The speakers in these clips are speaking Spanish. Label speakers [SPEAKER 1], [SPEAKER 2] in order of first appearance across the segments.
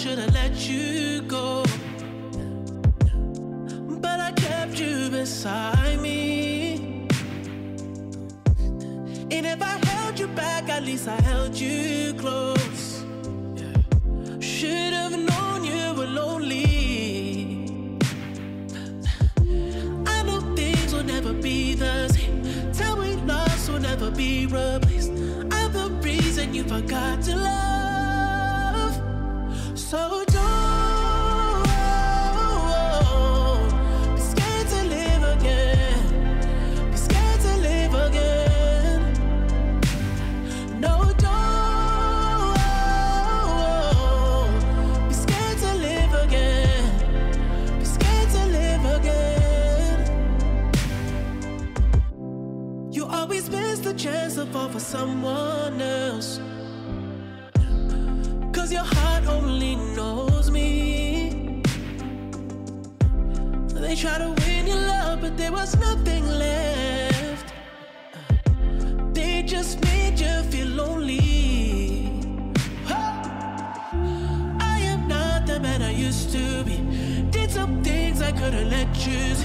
[SPEAKER 1] Should have let you go. But I kept you beside me. And if I held you back, at least I held you close. Should have known you were lonely. I know things will never be the same. Tell me lost will never be replaced. I'm the reason you forgot to love. Someone else. Cause your heart only knows me. They try to win your love, but there was nothing left. They just made you feel lonely. I am not the man I used to be. Did some things I couldn't let you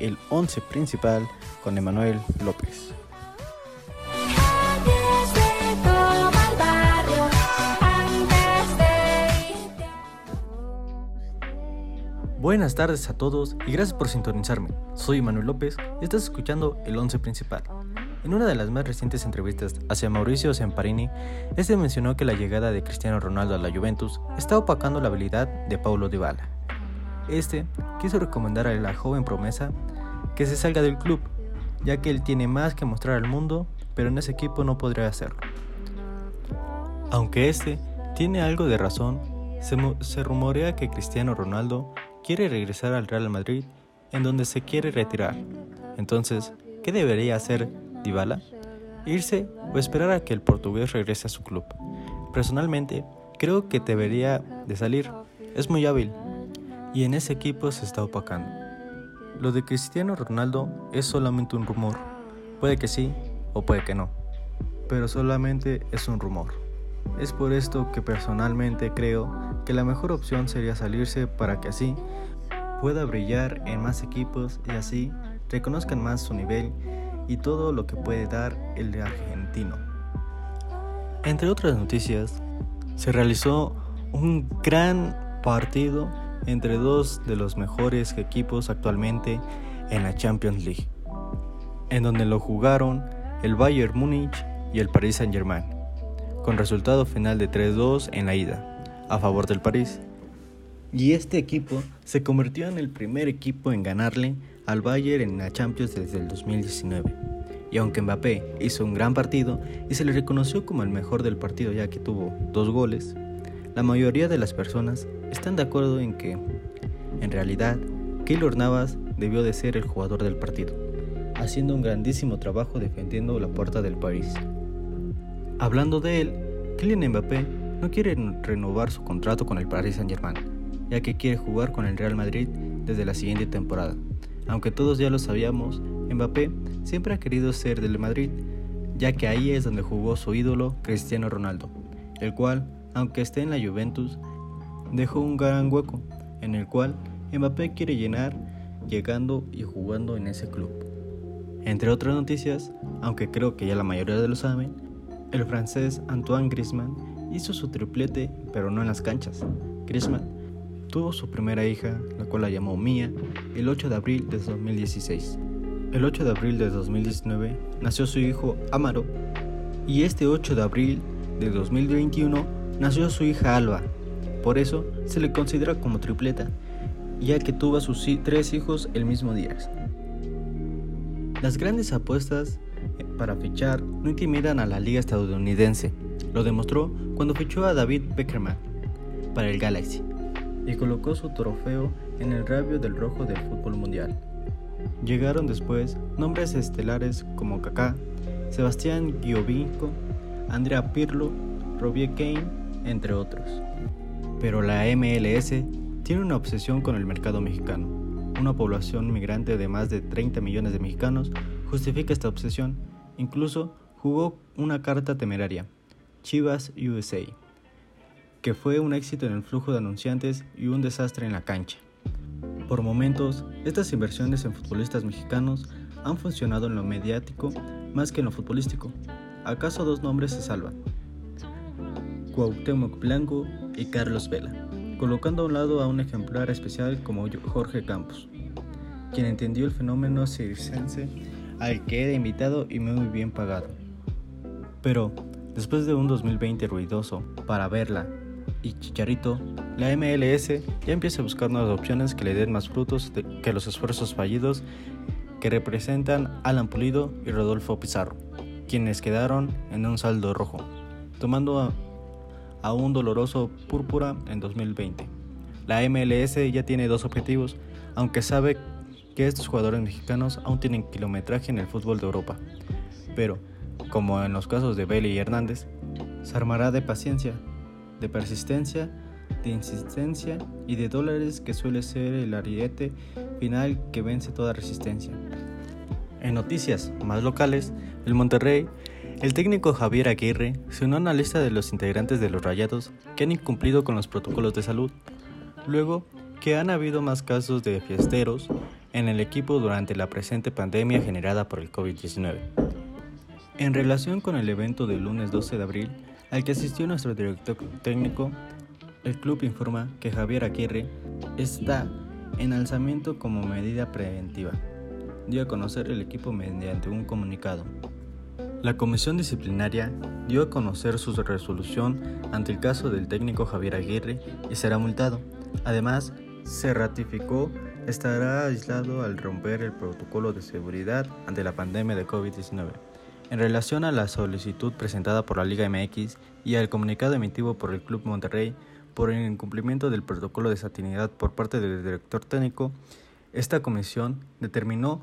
[SPEAKER 2] el 11 principal con Emanuel López. Buenas tardes a todos y gracias por sintonizarme. Soy Emanuel López y estás escuchando el 11 principal. En una de las más recientes entrevistas hacia Mauricio Semparini, este mencionó que la llegada de Cristiano Ronaldo a la Juventus está opacando la habilidad de Paulo Dybala. Este quiso recomendar a la joven promesa que se salga del club, ya que él tiene más que mostrar al mundo, pero en ese equipo no podría hacerlo. Aunque este tiene algo de razón, se, se rumorea que Cristiano Ronaldo quiere regresar al Real Madrid, en donde se quiere retirar. Entonces, ¿qué debería hacer Dybala? ¿Irse o esperar a que el portugués regrese a su club? Personalmente, creo que debería de salir. Es muy hábil y en ese equipo se está opacando. Lo de Cristiano Ronaldo es solamente un rumor. Puede que sí o puede que no, pero solamente es un rumor. Es por esto que personalmente creo que la mejor opción sería salirse para que así pueda brillar en más equipos y así reconozcan más su nivel y todo lo que puede dar el argentino. Entre otras noticias, se realizó un gran partido entre dos de los mejores equipos actualmente en la Champions League, en donde lo jugaron el Bayern Múnich y el Paris Saint-Germain, con resultado final de 3-2 en la ida, a favor del París. Y este equipo se convirtió en el primer equipo en ganarle al Bayern en la Champions desde el 2019. Y aunque Mbappé hizo un gran partido y se le reconoció como el mejor del partido ya que tuvo dos goles, La mayoría de las personas están de acuerdo en que, en realidad, Keylor Navas debió de ser el jugador del partido, haciendo un grandísimo trabajo defendiendo la puerta del París. Hablando de él, Kylian Mbappé no quiere renovar su contrato con el Paris Saint-Germain, ya que quiere jugar con el Real Madrid desde la siguiente temporada. Aunque todos ya lo sabíamos, Mbappé siempre ha querido ser del Madrid, ya que ahí es donde jugó su ídolo Cristiano Ronaldo, el cual, aunque esté en la Juventus, dejó un gran hueco, en el cual Mbappé quiere llenar llegando y jugando en ese club. Entre otras noticias, aunque creo que ya la mayoría de lo saben, el francés Antoine Griezmann hizo su triplete, pero no en las canchas. Griezmann tuvo su primera hija, la cual la llamó Mia, el 8 de abril de 2016. El 8 de abril de 2019 nació su hijo Amaro y este 8 de abril de 2021 nació su hija Alba. Por eso se le considera como tripleta, ya que tuvo a sus tres hijos el mismo día. Las grandes apuestas eh, para fichar no intimidan a la liga estadounidense. Lo demostró cuando fichó a David Beckerman para el Galaxy y colocó su trofeo en el rabio del rojo del fútbol mundial. Llegaron después nombres estelares como Kaká, Sebastián Giovinco, Andrea Pirlo, Robbie Kane, entre otros. Pero la MLS tiene una obsesión con el mercado mexicano. Una población migrante de más de 30 millones de mexicanos justifica esta obsesión. Incluso jugó una carta temeraria, Chivas USA, que fue un éxito en el flujo de anunciantes y un desastre en la cancha. Por momentos, estas inversiones en futbolistas mexicanos han funcionado en lo mediático más que en lo futbolístico. ¿Acaso dos nombres se salvan? Cuauhtémoc Blanco y Carlos Vela, colocando a un lado a un ejemplar especial como Jorge Campos, quien entendió el fenómeno circense al que era invitado y muy bien pagado. Pero, después de un 2020 ruidoso para verla y Chicharito, la MLS ya empieza a buscar nuevas opciones que le den más frutos que los esfuerzos fallidos que representan Alan Pulido y Rodolfo Pizarro, quienes quedaron en un saldo rojo, tomando a un doloroso púrpura en 2020. La MLS ya tiene dos objetivos, aunque sabe que estos jugadores mexicanos aún tienen kilometraje en el fútbol de Europa. Pero, como en los casos de Bailey y Hernández, se armará de paciencia de persistencia, de insistencia y de dólares que suele ser el ariete final que vence toda resistencia. En noticias más locales, el Monterrey, el técnico Javier Aguirre se unió a una lista de los integrantes de los Rayados que han incumplido con los protocolos de salud, luego que han habido más casos de fiesteros en el equipo durante la presente pandemia generada por el COVID-19. En relación con el evento del lunes 12 de abril, al que asistió nuestro director técnico, el club informa que Javier Aguirre está en alzamiento como medida preventiva. Dio a conocer el equipo mediante un comunicado. La comisión disciplinaria dio a conocer su resolución ante el caso del técnico Javier Aguirre y será multado. Además, se ratificó estará aislado al romper el protocolo de seguridad ante la pandemia de COVID-19. En relación a la solicitud presentada por la Liga MX y al comunicado emitido por el Club Monterrey por el incumplimiento del protocolo de satinidad por parte del director técnico, esta comisión determinó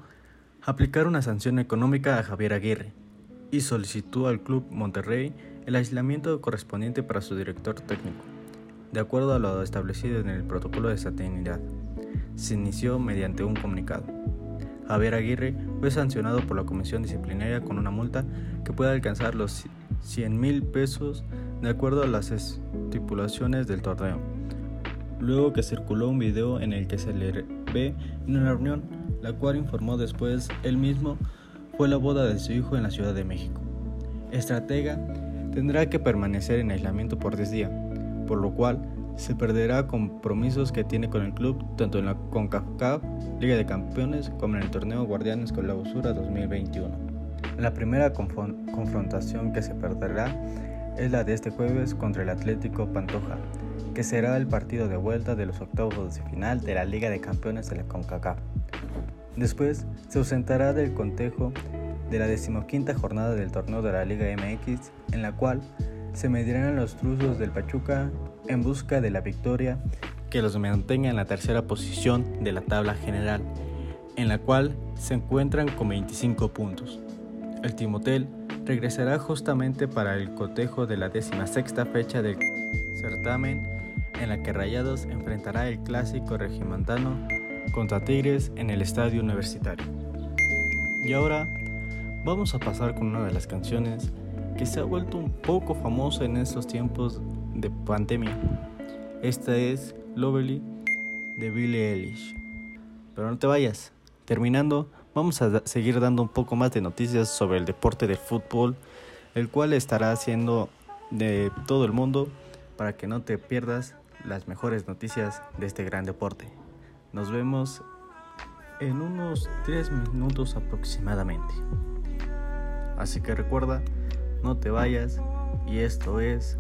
[SPEAKER 2] aplicar una sanción económica a Javier Aguirre y solicitó al Club Monterrey el aislamiento correspondiente para su director técnico, de acuerdo a lo establecido en el protocolo de satinidad. Se inició mediante un comunicado. Javier Aguirre fue sancionado por la comisión disciplinaria con una multa que puede alcanzar los 100 mil pesos de acuerdo a las estipulaciones del torneo. Luego que circuló un video en el que se le ve en una reunión, la cual informó después él mismo fue la boda de su hijo en la Ciudad de México. Estratega tendrá que permanecer en aislamiento por 10 días, por lo cual se perderá compromisos que tiene con el club tanto en la CONCACAF, Liga de Campeones, como en el torneo Guardianes con la Usura 2021. La primera confrontación que se perderá es la de este jueves contra el Atlético Pantoja, que será el partido de vuelta de los octavos de final de la Liga de Campeones de la CONCACAF. Después se ausentará del contejo de la decimoquinta jornada del torneo de la Liga MX, en la cual se medirán los truzos del Pachuca
[SPEAKER 3] en busca de la victoria que los mantenga en la tercera posición de la tabla general, en la cual se encuentran con 25 puntos. El Timotel regresará justamente para el cotejo de la 16 fecha del certamen en la que Rayados enfrentará el clásico regimontano contra Tigres en el estadio universitario. Y ahora vamos a pasar con una de las canciones que se ha vuelto un poco famosa en estos tiempos de pandemia. Esta es Lovely de Billie Eilish. Pero no te vayas. Terminando, vamos a seguir dando un poco más de noticias sobre el deporte del fútbol, el cual estará haciendo de todo el mundo para que no te pierdas las mejores noticias de este gran deporte. Nos vemos en unos 3 minutos aproximadamente. Así que recuerda, no te vayas y esto es,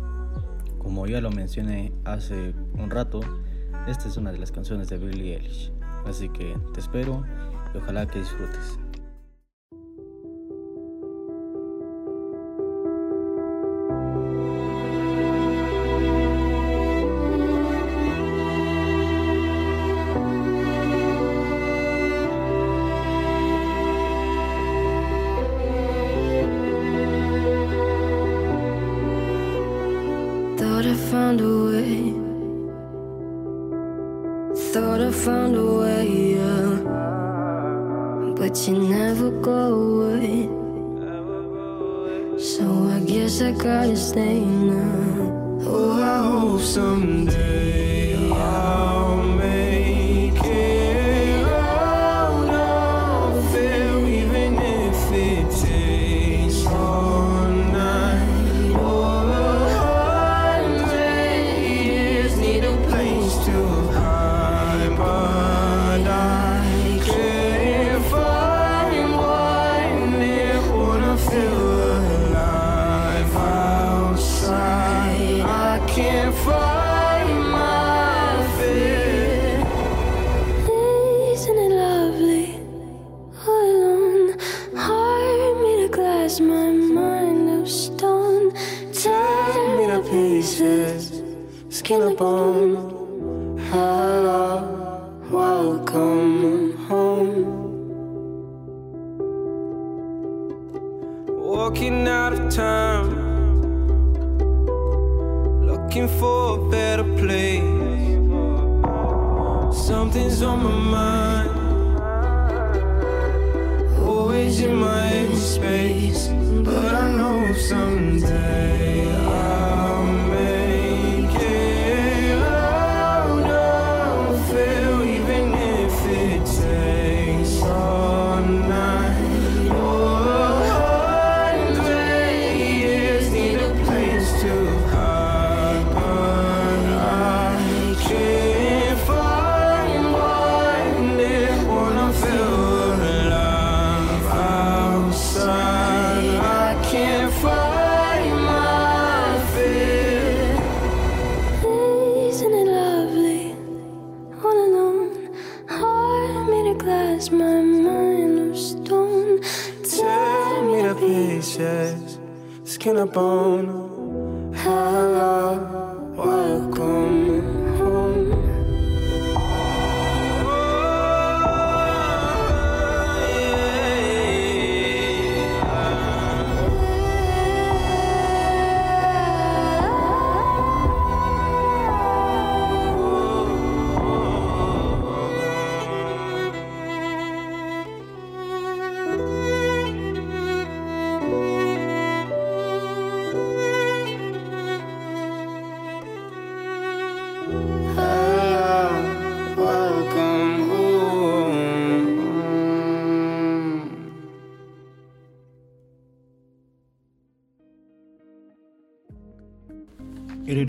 [SPEAKER 3] como ya lo mencioné hace un rato, esta es una de las canciones de Billie Eilish. Así que te espero y ojalá que disfrutes.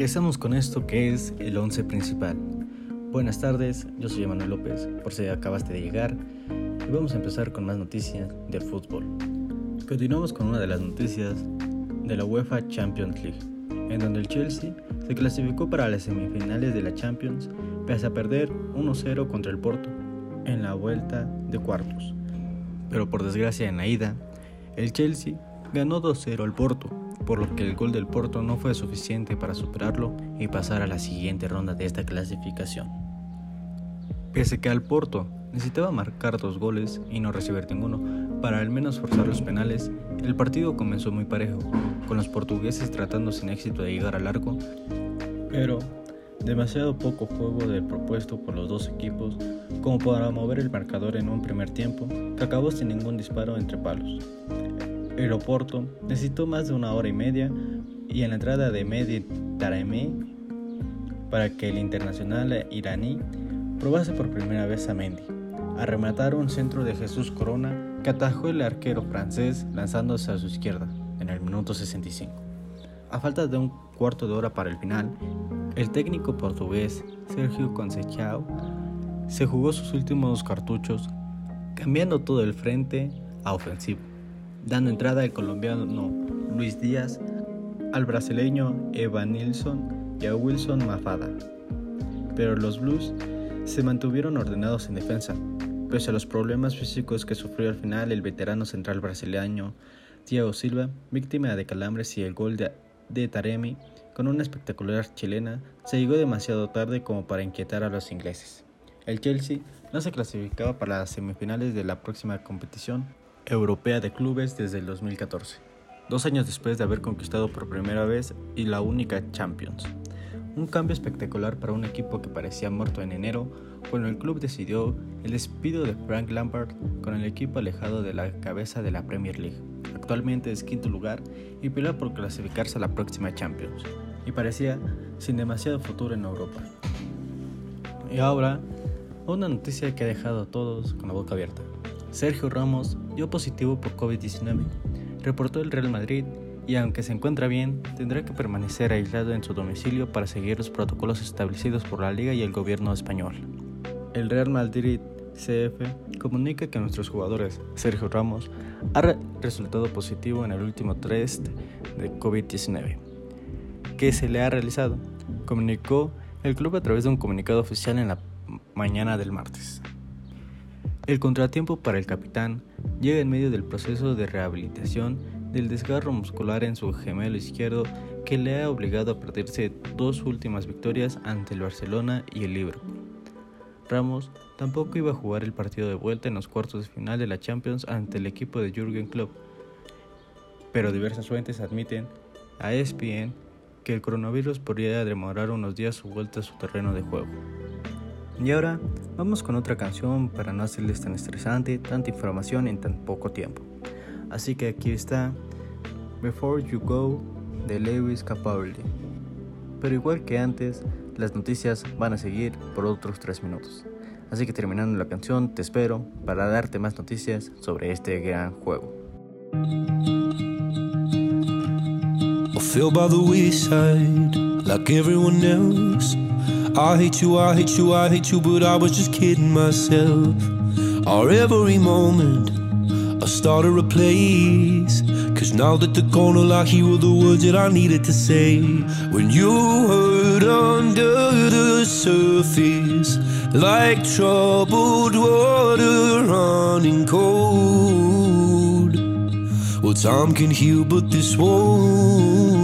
[SPEAKER 3] Regresamos con esto que es el 11 principal. Buenas tardes, yo soy Manuel López, por si acabaste de llegar, y vamos a empezar con más noticias del fútbol. Continuamos con una de las noticias de la UEFA Champions League, en donde el Chelsea se clasificó para las semifinales de la Champions pese a perder 1-0 contra el Porto en la vuelta de cuartos. Pero por desgracia en la ida, el Chelsea ganó 2-0 al Porto
[SPEAKER 2] por lo que el gol del Porto no fue suficiente para superarlo y pasar a la siguiente ronda de esta clasificación. Pese que al Porto necesitaba marcar dos goles y no recibir ninguno para al menos forzar los penales, el partido comenzó muy parejo, con los portugueses tratando sin éxito de llegar al arco, pero demasiado poco juego del propuesto por los dos equipos como para mover el marcador en un primer tiempo que acabó sin ningún disparo entre palos. El Oporto necesitó más de una hora y media. Y en la entrada de Taremi para que el internacional iraní probase por primera vez a Mendy, a rematar un centro de Jesús Corona que atajó el arquero francés lanzándose a su izquierda en el minuto 65. A falta de un cuarto de hora para el final, el técnico portugués Sergio Conceição se jugó sus últimos cartuchos, cambiando todo el frente a ofensivo, dando entrada al colombiano Luis Díaz, al brasileño Evan Nilsson y a Wilson Mafada. Pero los Blues se mantuvieron ordenados en defensa, pese a los problemas físicos que sufrió al final el veterano central brasileño Thiago Silva, víctima de calambres y el gol de, de Taremi con una espectacular chilena, se llegó demasiado tarde como para inquietar a los ingleses. El Chelsea no se clasificaba para las semifinales de la próxima competición europea de clubes desde el 2014, dos años después de haber conquistado por primera vez y la única Champions. Un cambio espectacular para un equipo que parecía muerto en enero, cuando el club decidió el despido de Frank Lampard con el equipo alejado de la cabeza de la Premier League. Actualmente es quinto lugar y pelea por clasificarse a la próxima Champions, y parecía sin demasiado futuro en Europa. Y ahora, una noticia que ha dejado a todos con la boca abierta. Sergio Ramos dio positivo por COVID-19, reportó el Real Madrid y aunque se encuentra bien, tendrá que permanecer aislado en su domicilio para seguir los protocolos establecidos por la Liga y el gobierno español. El Real Madrid CF comunica que nuestros jugadores, Sergio Ramos, ha re resultado positivo en el último test de COVID-19 que se le ha realizado, comunicó el club a través de un comunicado oficial en la mañana del martes. El contratiempo para el capitán llega en medio del proceso de rehabilitación del desgarro muscular en su gemelo izquierdo que le ha obligado a perderse dos últimas victorias ante el Barcelona y el Liverpool. Ramos tampoco iba a jugar el partido de vuelta en los cuartos de final de la Champions ante el equipo de Jürgen Klopp, pero diversas fuentes admiten a ESPN que el coronavirus podría demorar unos días su vuelta a su terreno de juego. Y ahora vamos con otra canción para no hacerles tan estresante tanta información en tan poco tiempo. Así que aquí está Before You Go de Lewis Capaldi. Pero igual que antes, las noticias van a seguir por otros 3 minutos. Así que terminando la canción, te espero para darte más noticias sobre este gran juego.
[SPEAKER 4] I hate you, I hate you, I hate you, but I was just kidding myself. Our every moment, I started a place. Cause now that they're gone, all I hear the words that I needed to say. When you hurt under the surface, like troubled water running cold. Well, time can heal, but this won't.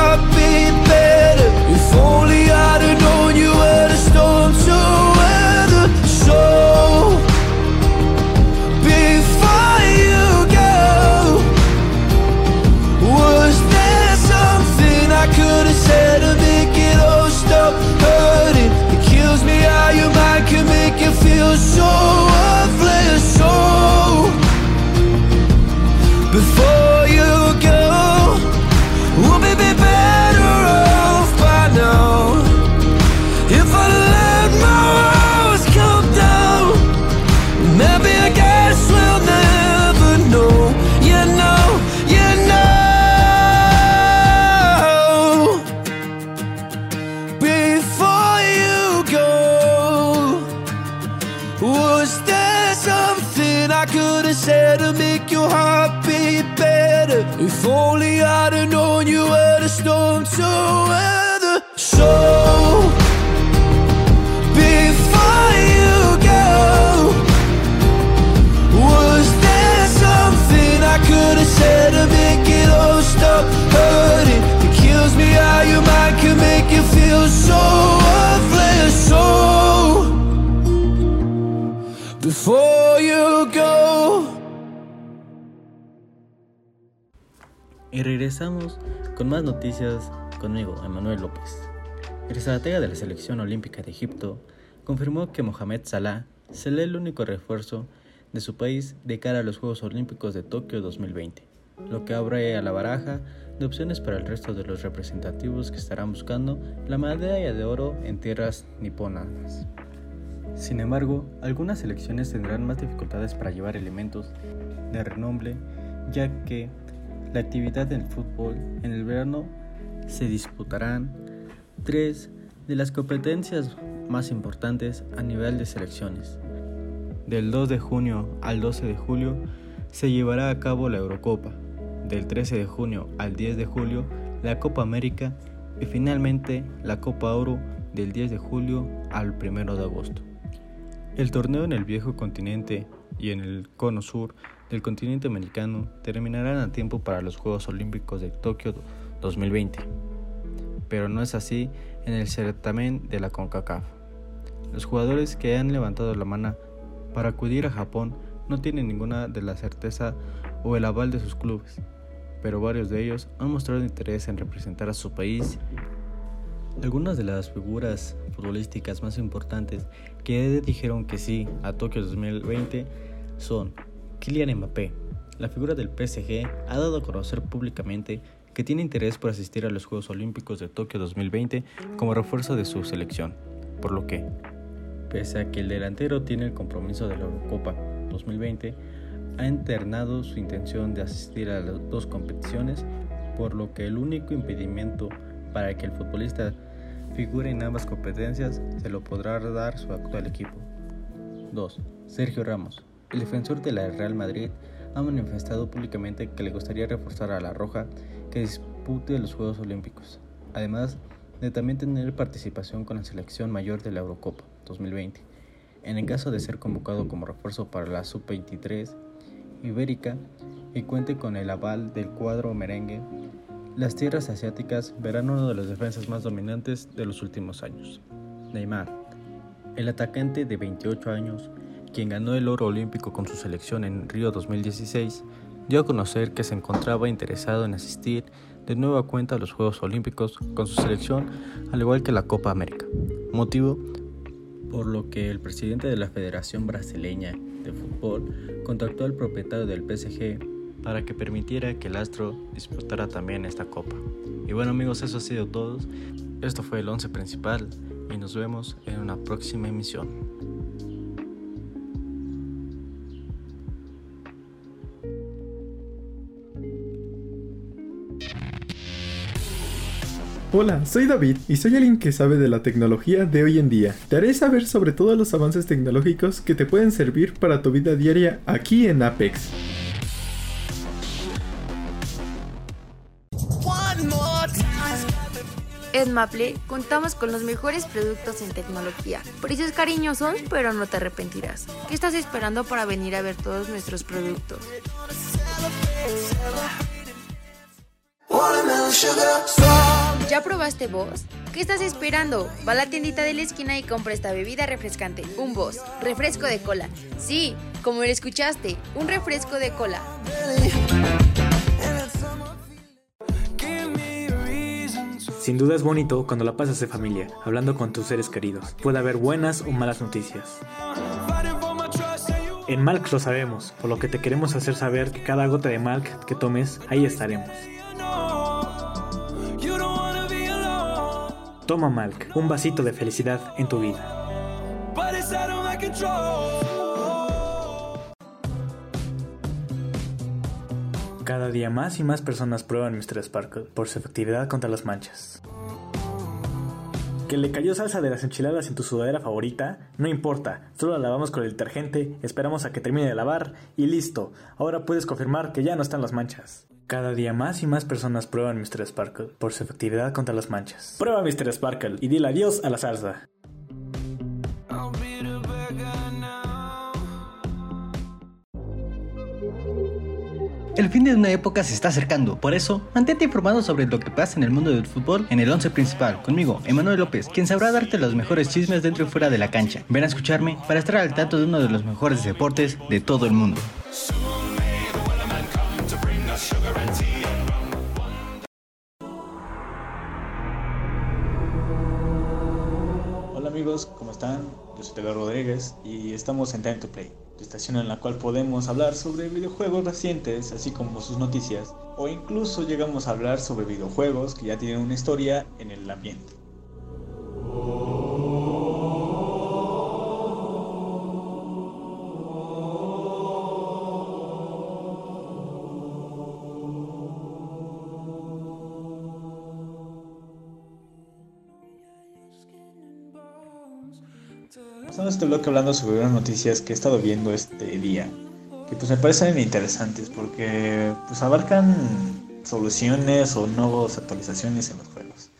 [SPEAKER 2] regresamos con más noticias conmigo, Emanuel López. El estratega de la selección olímpica de Egipto confirmó que Mohamed Salah será el único refuerzo de su país de cara a los Juegos Olímpicos de Tokio 2020, lo que abre a la baraja de opciones para el resto de los representativos que estarán buscando la medalla de oro en tierras niponas. Sin embargo, algunas selecciones tendrán más dificultades para llevar elementos de renombre, ya que la actividad del fútbol en el verano se disputarán tres de las competencias más importantes a nivel de selecciones. Del 2 de junio al 12 de julio se llevará a cabo la Eurocopa, del 13 de junio al 10 de julio la Copa América y finalmente la Copa Oro del 10 de julio al 1 de agosto. El torneo en el viejo continente y en el cono sur del continente americano terminarán a tiempo para los Juegos Olímpicos de Tokio 2020, pero no es así en el certamen de la CONCACAF. Los jugadores que han levantado la mano para acudir a Japón no tienen ninguna de la certeza o el aval de sus clubes, pero varios de ellos han mostrado interés en representar a su país. Algunas de las figuras futbolísticas más importantes que dijeron que sí a Tokio 2020 son Kylian Mbappé. La figura del PSG ha dado a conocer públicamente que tiene interés por asistir a los Juegos Olímpicos de Tokio 2020 como refuerzo de su selección, por lo que, pese a que el delantero tiene el compromiso de la Eurocopa 2020, ha internado su intención de asistir a las dos competiciones, por lo que el único impedimento para que el futbolista figure en ambas competencias se lo podrá dar su actual equipo. 2. Sergio Ramos. El defensor de la Real Madrid ha manifestado públicamente que le gustaría reforzar a la Roja que dispute los Juegos Olímpicos, además de también tener participación con la selección mayor de la Eurocopa 2020. En el caso de ser convocado como refuerzo para la Sub-23 Ibérica y cuente con el aval del cuadro merengue, las tierras asiáticas verán uno de los defensas más dominantes de los últimos años. Neymar, el atacante de 28 años, quien ganó el oro olímpico con su selección en Río 2016, dio a conocer que se encontraba interesado en asistir de nueva cuenta a los Juegos Olímpicos con su selección, al igual que la Copa América, motivo por lo que el presidente de la Federación Brasileña de Fútbol contactó al propietario del PSG para que permitiera que el Astro disputara también esta copa. Y bueno amigos, eso ha sido todo. Esto fue el 11 principal y nos vemos en una próxima emisión.
[SPEAKER 5] Hola, soy David y soy alguien que sabe de la tecnología de hoy en día. Te haré saber sobre todos los avances tecnológicos que te pueden servir para tu vida diaria aquí en Apex.
[SPEAKER 6] En Maple contamos con los mejores productos en tecnología. Precios cariñosos, pero no te arrepentirás. ¿Qué estás esperando para venir a ver todos nuestros productos? ¿Ya probaste vos? ¿Qué estás esperando? Va a la tiendita de la esquina y compra esta bebida refrescante. Un Boss, refresco de cola. Sí, como lo escuchaste, un refresco de cola.
[SPEAKER 7] Sin duda es bonito cuando la pasas de familia, hablando con tus seres queridos. Puede haber buenas o malas noticias. En Malk lo sabemos, por lo que te queremos hacer saber que cada gota de Malk que tomes, ahí estaremos. Toma Malk, un vasito de felicidad en tu vida. Cada día más y más personas prueban Mr. Sparkle por su efectividad contra las manchas. ¿Que le cayó salsa de las enchiladas en tu sudadera favorita? No importa, solo la lavamos con el detergente, esperamos a que termine de lavar y listo. Ahora puedes confirmar que ya no están las manchas. Cada día más y más personas prueban Mr. Sparkle por su efectividad contra las manchas. Prueba Mr. Sparkle y dile adiós a la salsa.
[SPEAKER 2] El fin de una época se está acercando, por eso mantente informado sobre lo que pasa en el mundo del fútbol en el once principal, conmigo, Emanuel López, quien sabrá darte los mejores chismes dentro y fuera de la cancha. Ven a escucharme para estar al tanto de uno de los mejores deportes de todo el mundo.
[SPEAKER 7] Yo soy Telo Rodríguez y estamos en Time to Play, estación en la cual podemos hablar sobre videojuegos recientes, así como sus noticias, o incluso llegamos a hablar sobre videojuegos que ya tienen una historia en el ambiente. Estamos este bloque hablando sobre unas noticias que he estado viendo este día, que pues me parecen interesantes porque pues abarcan soluciones o nuevas actualizaciones en los juegos.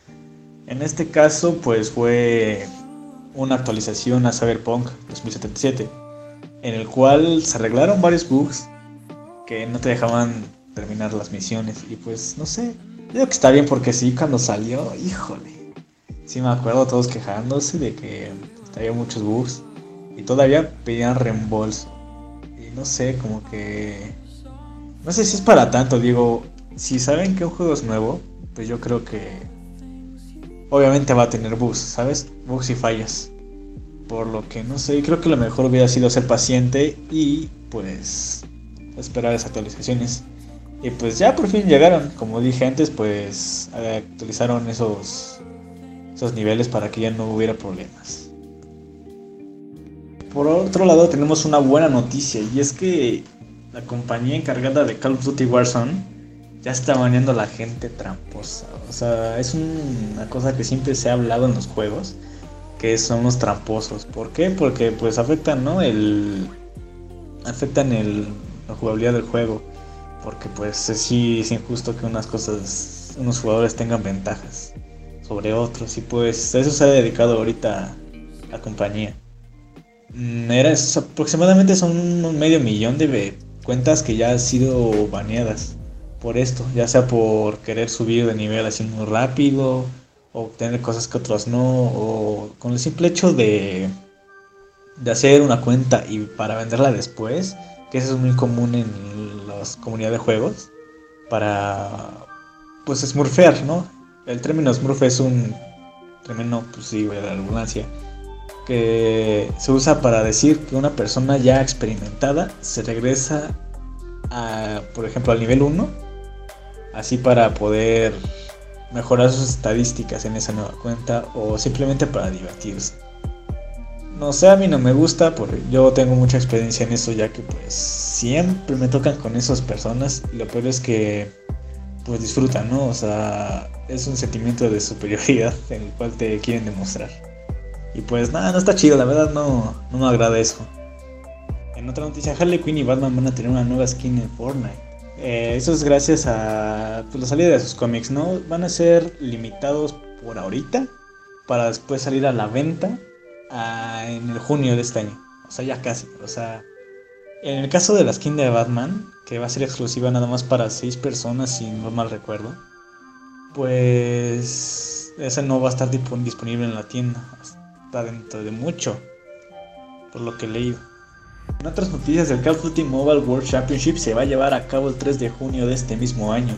[SPEAKER 7] En este caso pues fue una actualización a Cyberpunk 2077, en el cual se arreglaron varios bugs que no te dejaban terminar las misiones y pues no sé, digo que está bien porque sí cuando salió, híjole. Sí me acuerdo todos quejándose de que había muchos bugs y todavía pedían reembolso. Y no sé, como que... No sé si es para tanto, digo, si saben que un juego es nuevo, pues yo creo que... Obviamente va a tener bugs, ¿sabes? Bugs y fallas. Por lo que no sé, creo que lo mejor hubiera sido ser paciente y pues esperar las actualizaciones. Y pues ya por fin llegaron, como dije antes, pues actualizaron esos, esos niveles para que ya no hubiera problemas. Por otro lado tenemos una buena noticia y es que la compañía encargada de Call of Duty Warzone ya está baneando a la gente tramposa. O sea, es una cosa que siempre se ha hablado en los juegos, que son los tramposos. ¿Por qué? Porque pues afectan, ¿no? El afectan el, la jugabilidad del juego. Porque pues sí es injusto que unas cosas, unos jugadores tengan ventajas sobre otros. Y pues eso se ha dedicado ahorita la compañía. Era, aproximadamente son un medio millón de cuentas que ya han sido baneadas por esto, ya sea por querer subir de nivel así muy rápido, o obtener cosas que otros no, o con el simple hecho de, de hacer una cuenta y para venderla después, que eso es muy común en las comunidades de juegos, para pues smurfear, ¿no? El término smurf es un término, pues sí, de la ambulancia que se usa para decir que una persona ya experimentada se regresa a, por ejemplo, al nivel 1, así para poder mejorar sus estadísticas en esa nueva cuenta o simplemente para divertirse. No sé, a mí no me gusta porque yo tengo mucha experiencia en eso ya que pues siempre me tocan con esas personas y lo peor es que pues disfrutan, ¿no? O sea, es un sentimiento de superioridad en el cual te quieren demostrar. Y pues nada, no está chido, la verdad no, no me agrada eso. En otra noticia, Harley Quinn y Batman van a tener una nueva skin en Fortnite. Eh, eso es gracias a pues, la salida de sus cómics, ¿no? Van a ser limitados por ahorita para después salir a la venta ah, en el junio de este año. O sea, ya casi. O sea, en el caso de la skin de Batman, que va a ser exclusiva nada más para 6 personas, si no mal recuerdo, pues esa no va a estar dispon- disponible en la tienda dentro de mucho, por lo que he leído. En otras noticias, el Call of Duty Mobile World Championship se va a llevar a cabo el 3 de junio de este mismo año.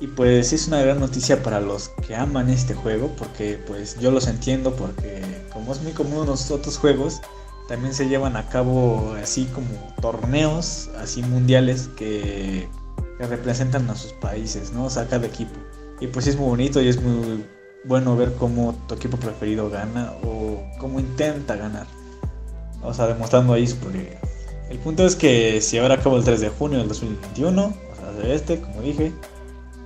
[SPEAKER 7] Y pues es una gran noticia para los que aman este juego, porque pues yo los entiendo, porque como es muy común en los otros juegos, también se llevan a cabo así como torneos, así mundiales que, que representan a sus países, ¿no? O sea, cada equipo. Y pues es muy bonito y es muy bueno ver cómo tu equipo preferido gana o cómo intenta ganar. O sea, demostrando ahí su progreso. El punto es que si ahora acabo el 3 de junio del 2021, o sea, de este, como dije,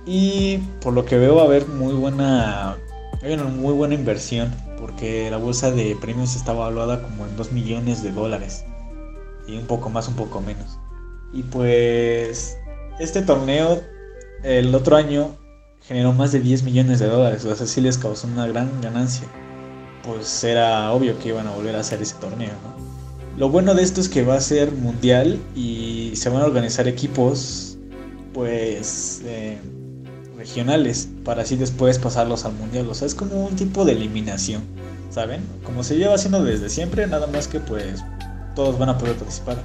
[SPEAKER 7] y por lo que veo va a haber muy buena, hay una muy buena inversión, porque la bolsa de premios está valuada como en 2 millones de dólares, y un poco más, un poco menos. Y pues este torneo el otro año generó más de 10 millones de dólares, o sea, sí les causó una gran ganancia. Pues era obvio que iban a volver a hacer ese torneo, ¿no? Lo bueno de esto es que va a ser mundial y se van a organizar equipos, pues, eh, regionales, para así después pasarlos al mundial. O sea, es como un tipo de eliminación, ¿saben? Como se lleva haciendo desde siempre, nada más que pues todos van a poder participar.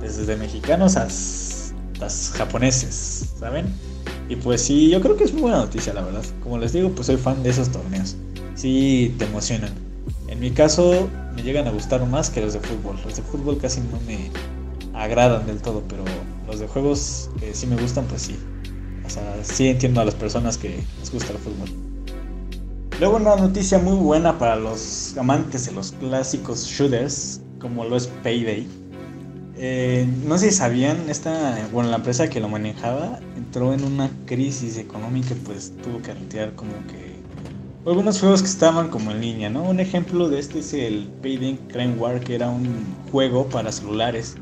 [SPEAKER 7] Desde mexicanos hasta japoneses, ¿saben? Y pues sí, yo creo que es muy buena noticia, la verdad. Como les digo, pues soy fan de esos torneos. Sí, te emocionan. En mi caso, me llegan a gustar más que los de fútbol. Los de fútbol casi no me agradan del todo, pero los de juegos que sí me gustan, pues sí. O sea, sí entiendo a las personas que les gusta el fútbol. Luego una noticia muy buena para los amantes de los clásicos shooters, como lo es Payday. Eh, no sé si sabían, esta, bueno, la empresa que lo manejaba entró en una crisis económica y pues tuvo que retirar como que algunos juegos que estaban como en línea, ¿no? Un ejemplo de este es el Payday Crime War, que era un juego para celulares.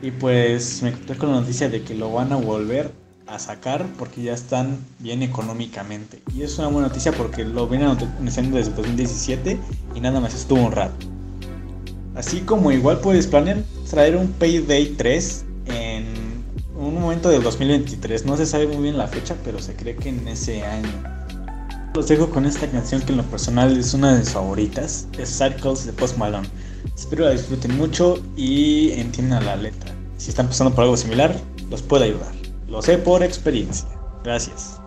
[SPEAKER 7] Y pues me encontré con la noticia de que lo van a volver a sacar porque ya están bien económicamente. Y es una buena noticia porque lo vienen anunciando desde 2017 y nada más estuvo un rato. Así como igual puedes planear traer un Payday 3 en un momento del 2023. No se sabe muy bien la fecha, pero se cree que en ese año. Los dejo con esta canción que en lo personal es una de mis favoritas. Es Circles de Post Malone. Espero la disfruten mucho y entiendan la letra. Si están pasando por algo similar, los puede ayudar. Lo sé por experiencia. Gracias.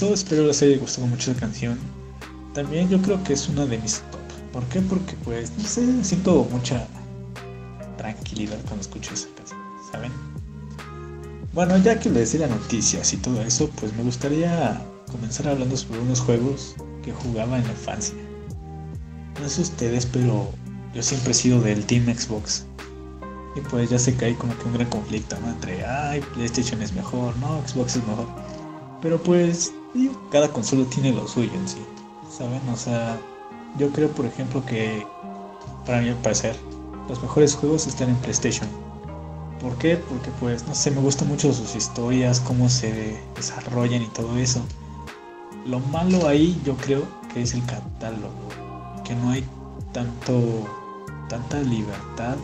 [SPEAKER 7] Espero les haya gustado mucho la canción. También yo creo que es una de mis top. ¿Por qué? Porque pues, no sé, siento mucha tranquilidad cuando escucho esa canción, ¿saben? Bueno, ya que les di las noticias y todo eso, pues me gustaría comenzar hablando sobre unos juegos que jugaba en la infancia. No sé ustedes, pero yo siempre he sido del Team Xbox. Y pues ya sé que hay como que un gran conflicto, ¿no? Entre, ay, PlayStation es mejor, no, Xbox es mejor. Pero pues, cada consola tiene lo suyo en sí, ¿saben? O sea, yo creo, por ejemplo, que, para mi parecer, los mejores juegos están en PlayStation. ¿Por qué? Porque pues, no sé, me gustan mucho sus historias, cómo se desarrollan y todo eso. Lo malo ahí yo creo que es el catálogo, que no hay tanto, tanta libertad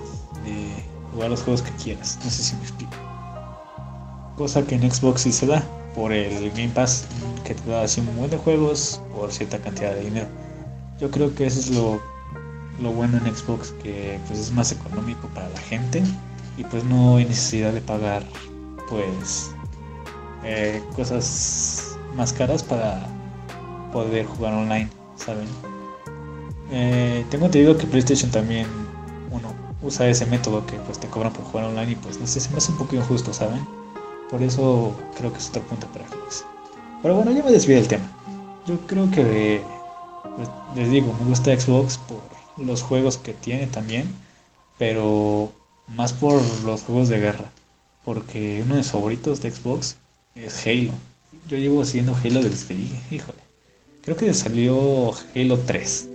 [SPEAKER 7] de jugar los juegos que quieras. No sé si me explico. Cosa que en Xbox sí se da por el Game Pass, que te da así un buen de juegos por cierta cantidad de dinero. Yo creo que eso es lo, lo bueno en Xbox, que pues es más económico para la gente y pues no hay necesidad de pagar pues eh, cosas más caras para poder jugar online, ¿saben? Eh, tengo entendido que PlayStation también uno usa ese método que pues te cobran por jugar online y pues no sé, se me hace un poco injusto, ¿saben? Por eso creo que es otro punto para Xbox. Pero bueno, ya me desvié del tema. Yo creo que pues, les digo, me gusta Xbox por los juegos que tiene también, pero más por los juegos de guerra, porque uno de mis favoritos de Xbox es Halo. Yo llevo siguiendo Halo desde que, híjole, creo que salió Halo 3,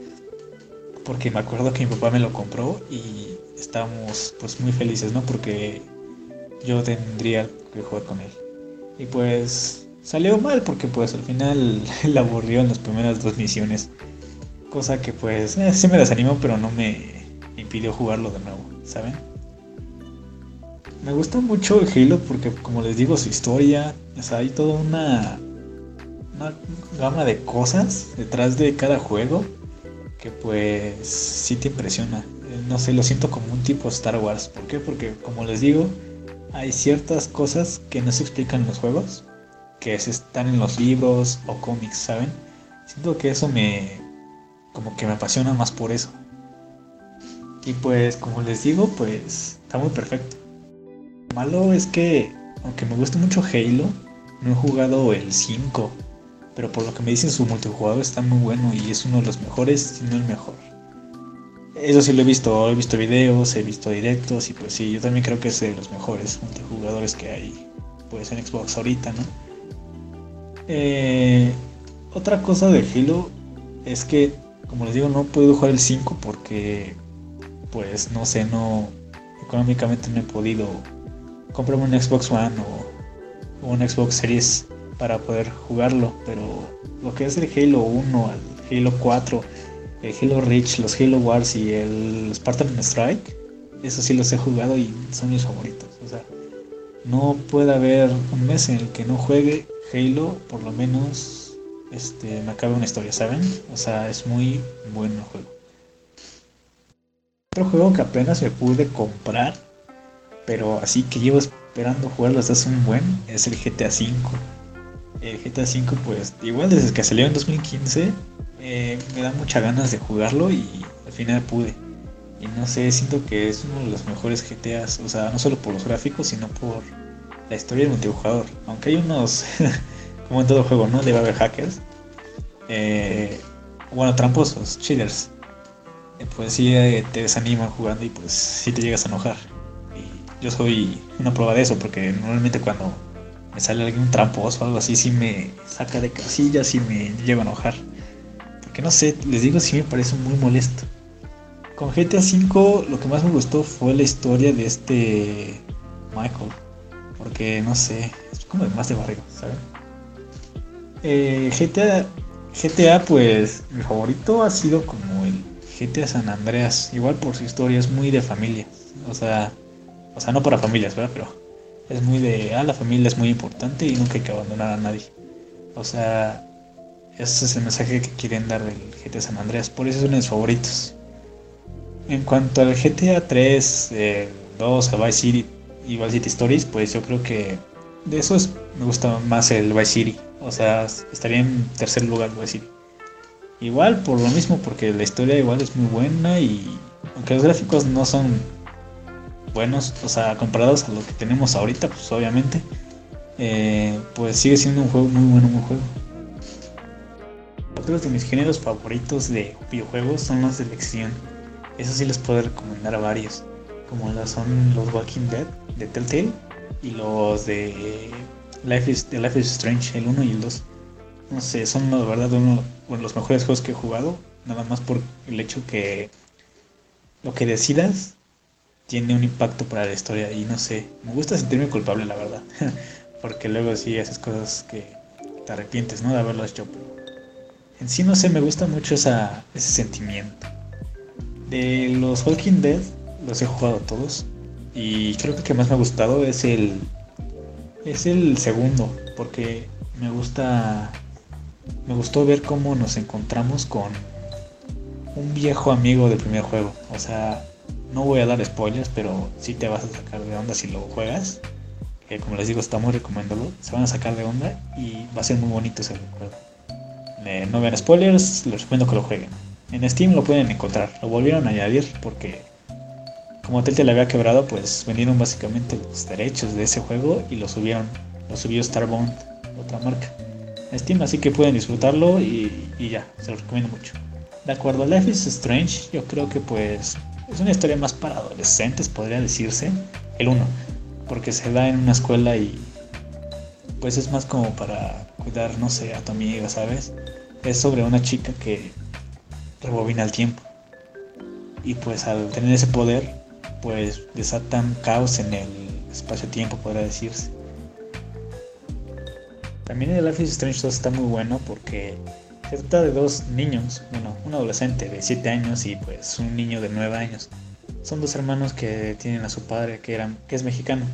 [SPEAKER 7] porque me acuerdo que mi papá me lo compró y estábamos pues muy felices, ¿no? Porque yo tendría que jugar con él. Y pues salió mal porque pues al final la aburrió en las primeras dos misiones. Cosa que pues eh, sí me desanimó pero no me impidió jugarlo de nuevo, ¿saben? Me gusta mucho Halo porque como les digo su historia, o sea, hay toda una, una gama de cosas detrás de cada juego que pues sí te impresiona. Eh, No sé, lo siento como un tipo Star Wars. ¿Por qué? Porque como les digo, hay ciertas cosas que no se explican en los juegos, que están en los libros o cómics, ¿saben? Siento que eso me como que me apasiona más por eso. Y pues como les digo, pues está muy perfecto. Lo malo es que aunque me gusta mucho Halo, no he jugado el 5, pero por lo que me dicen su multijugador está muy bueno y es uno de los mejores, si no el mejor. Eso sí lo he visto, he visto videos, he visto directos y pues sí, yo también creo que es de los mejores multijugadores que hay pues en Xbox ahorita, ¿no? Eh, otra cosa de Halo es que, como les digo, no he podido jugar el 5 porque pues no sé, no económicamente no he podido comprarme un Xbox One o, o un Xbox Series para poder jugarlo, pero lo que es el Halo 1 al Halo 4 el Halo Reach, los Halo Wars y el Spartan Strike, eso sí los he jugado y son mis favoritos. O sea, no puede haber un mes en el que no juegue Halo, por lo menos este, me acabe una historia, ¿saben? O sea, es muy bueno el juego. Otro juego que apenas me pude comprar, pero así que llevo esperando jugarlo desde hace un buen, es el GTA V. El GTA V, pues, igual desde que salió en 2015, eh, me da muchas ganas de jugarlo y al final pude. Y no sé, siento que es uno de los mejores GTAs, o sea, no solo por los gráficos, sino por la historia del multijugador. Aunque hay unos, como en todo juego, ¿no? Debe haber hackers. Eh, bueno, tramposos, cheaters. Eh, pues sí eh, te desaniman jugando y pues sí te llegas a enojar. Y yo soy una prueba de eso, porque normalmente cuando me sale algún tramposo o algo así, sí me saca de casillas y me llevo a enojar. Porque no sé, les digo, sí me parece muy molesto. Con GTA V lo que más me gustó fue la historia de este Michael. Porque no sé, es como de más de barrio, ¿saben? Eh, GTA, GTA, pues mi favorito ha sido como el GTA San Andreas. Igual por su historia es muy de familia. O sea, o sea, no para familias, ¿verdad? Pero es muy de, ah, la familia es muy importante y nunca hay que abandonar a nadie. O sea, ese es el mensaje que quieren dar del GTA San Andreas. Por eso es uno de mis favoritos. En cuanto al GTA 3, eh, 2, el Vice City y Vice City Stories, pues yo creo que de esos me gusta más el Vice City. O sea, estaría en tercer lugar Vice City. Igual por lo mismo, porque la historia igual es muy buena y aunque los gráficos no son buenos, o sea, comparados a lo que tenemos ahorita, pues obviamente, eh, pues sigue siendo un juego muy bueno, un juego. Otros de mis géneros favoritos de videojuegos son los de elección. Eso sí les puedo recomendar a varios, como lo son los Walking Dead de Telltale y los de Life is, de Life is Strange, el 1 y el 2. No sé, son la verdad uno de los mejores juegos que he jugado, nada más por el hecho que lo que decidas tiene un impacto para la historia y no sé, me gusta sentirme culpable la verdad, porque luego sí haces cosas que te arrepientes, ¿no? De haberlo hecho, pero en sí no sé, me gusta mucho esa, ese sentimiento. De los Walking Dead, los he jugado todos y creo que el que más me ha gustado es el es el segundo, porque me gusta me gustó ver cómo nos encontramos con un viejo amigo del primer juego, o sea, no voy a dar spoilers, pero sí te vas a sacar de onda si lo juegas. Que como les digo, está muy recomendable. Se van a sacar de onda y va a ser muy bonito ese juego. Eh, no vean spoilers, les recomiendo que lo jueguen. En Steam lo pueden encontrar. Lo volvieron a añadir porque como Telltale había quebrado, pues vendieron básicamente los derechos de ese juego y lo subieron. Lo subió Starbond, otra marca. Steam, así que pueden disfrutarlo y, y ya, se lo recomiendo mucho. De acuerdo, Life is Strange, yo creo que pues es una historia más para adolescentes, podría decirse. El 1, porque se da en una escuela y pues es más como para cuidar, no sé, a tu amiga, ¿sabes? Es sobre una chica que rebobina el tiempo. Y pues al tener ese poder, pues desatan caos en el espacio-tiempo, podría decirse. También el Life is Strange 2 está muy bueno porque se trata de dos niños, bueno, un adolescente de 7 años y pues un niño de 9 años. Son dos hermanos que tienen a su padre que, eran, que es mexicano.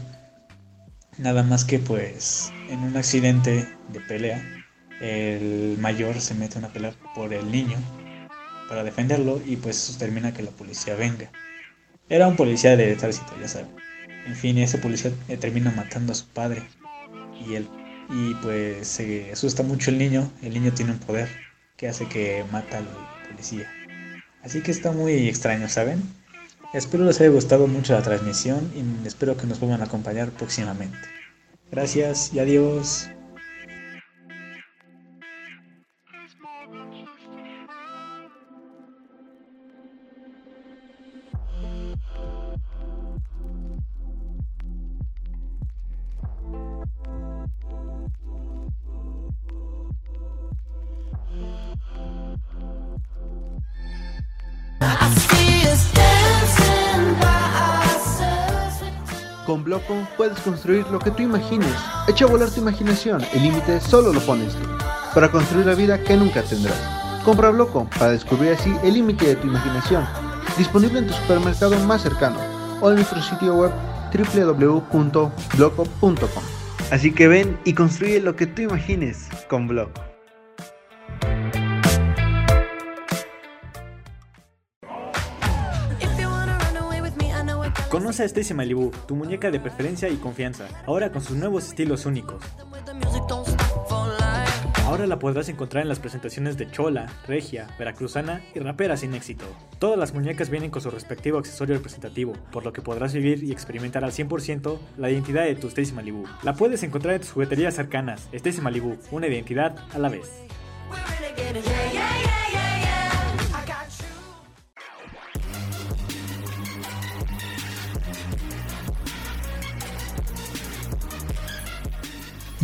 [SPEAKER 7] Nada más que pues en un accidente de pelea, el mayor se mete a una pelea por el niño para defenderlo y pues eso termina que la policía venga. Era un policía de tránsito, ya saben. En fin, ese policía eh, termina matando a su padre y él y pues se asusta mucho el niño. El niño tiene un poder que hace que mata al policía. Así que está muy extraño, ¿saben? Espero les haya gustado mucho la transmisión y espero que nos puedan acompañar próximamente. Gracias y adiós.
[SPEAKER 8] Con Bloco puedes construir lo que tú imagines. Echa a volar tu imaginación, el límite solo lo pones tú. Para construir la vida que nunca tendrás. Compra Bloco para descubrir así el límite de tu imaginación. Disponible en tu supermercado más cercano o en nuestro sitio web www.bloco.com. Así que ven y construye lo que tú imagines con Bloco.
[SPEAKER 9] Conoce a Stacy Malibu, tu muñeca de preferencia y confianza, ahora con sus nuevos estilos únicos. Ahora la podrás encontrar en las presentaciones de Chola, Regia, Veracruzana y Rapera sin éxito. Todas las muñecas vienen con su respectivo accesorio representativo, por lo que podrás vivir y experimentar al 100% la identidad de tu Stacy Malibu. La puedes encontrar en tus jugueterías cercanas. Stacy Malibu, una identidad a la vez.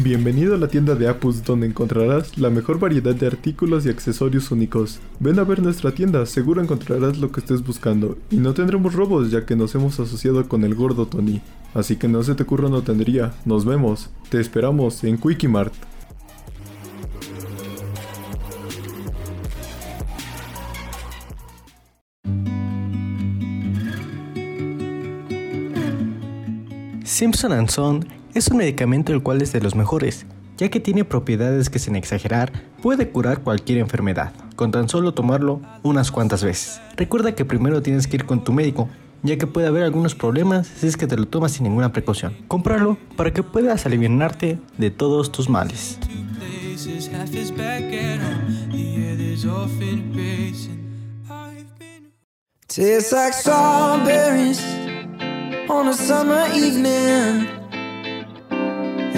[SPEAKER 5] Bienvenido a la tienda de Apus donde encontrarás la mejor variedad de artículos y accesorios únicos. Ven a ver nuestra tienda, seguro encontrarás lo que estés buscando. Y no tendremos robos ya que nos hemos asociado con el gordo Tony. Así que no se te ocurra no tendría. Nos vemos. Te esperamos en Quickie Mart.
[SPEAKER 2] Simpson Son es un medicamento el cual es de los mejores, ya que tiene propiedades que sin exagerar puede curar cualquier enfermedad, con tan solo tomarlo unas cuantas veces. Recuerda que primero tienes que ir con tu médico, ya que puede haber algunos problemas si es que te lo tomas sin ninguna precaución. Cómpralo para que puedas aliviarte de todos tus males.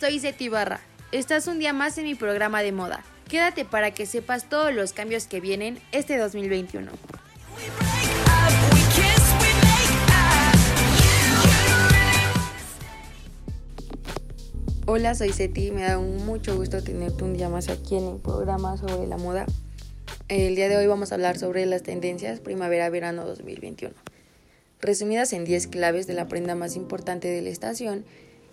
[SPEAKER 6] soy Seti Barra. Estás un día más en mi programa de moda. Quédate para que sepas todos los cambios que vienen este 2021. Hola, soy Seti. Me da mucho gusto tenerte un día más aquí en el programa sobre la moda. El día de hoy vamos a hablar sobre las tendencias primavera-verano 2021. Resumidas en 10 claves de la prenda más importante de la estación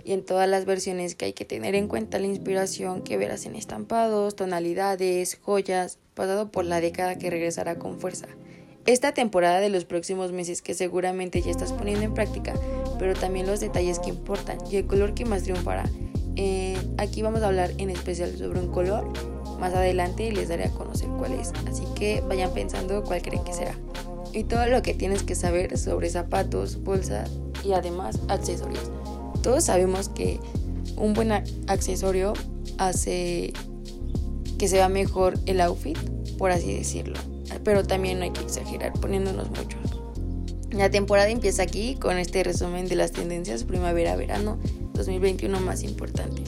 [SPEAKER 6] y en todas las versiones que hay que tener en cuenta la inspiración que verás en estampados, tonalidades, joyas, pasado por la década que regresará con fuerza. Esta temporada de los próximos meses que seguramente ya estás poniendo en práctica, pero también los detalles que importan y el color que más triunfará. Eh, aquí vamos a hablar en especial sobre un color. Más adelante les daré a conocer cuál es, así que vayan pensando cuál creen que será. Y todo lo que tienes que saber sobre zapatos, bolsas y además accesorios. Todos sabemos que un buen accesorio hace que se vea mejor el outfit, por así decirlo. Pero también no hay que exagerar poniéndonos muchos. La temporada empieza aquí con este resumen de las tendencias primavera-verano 2021 más importante.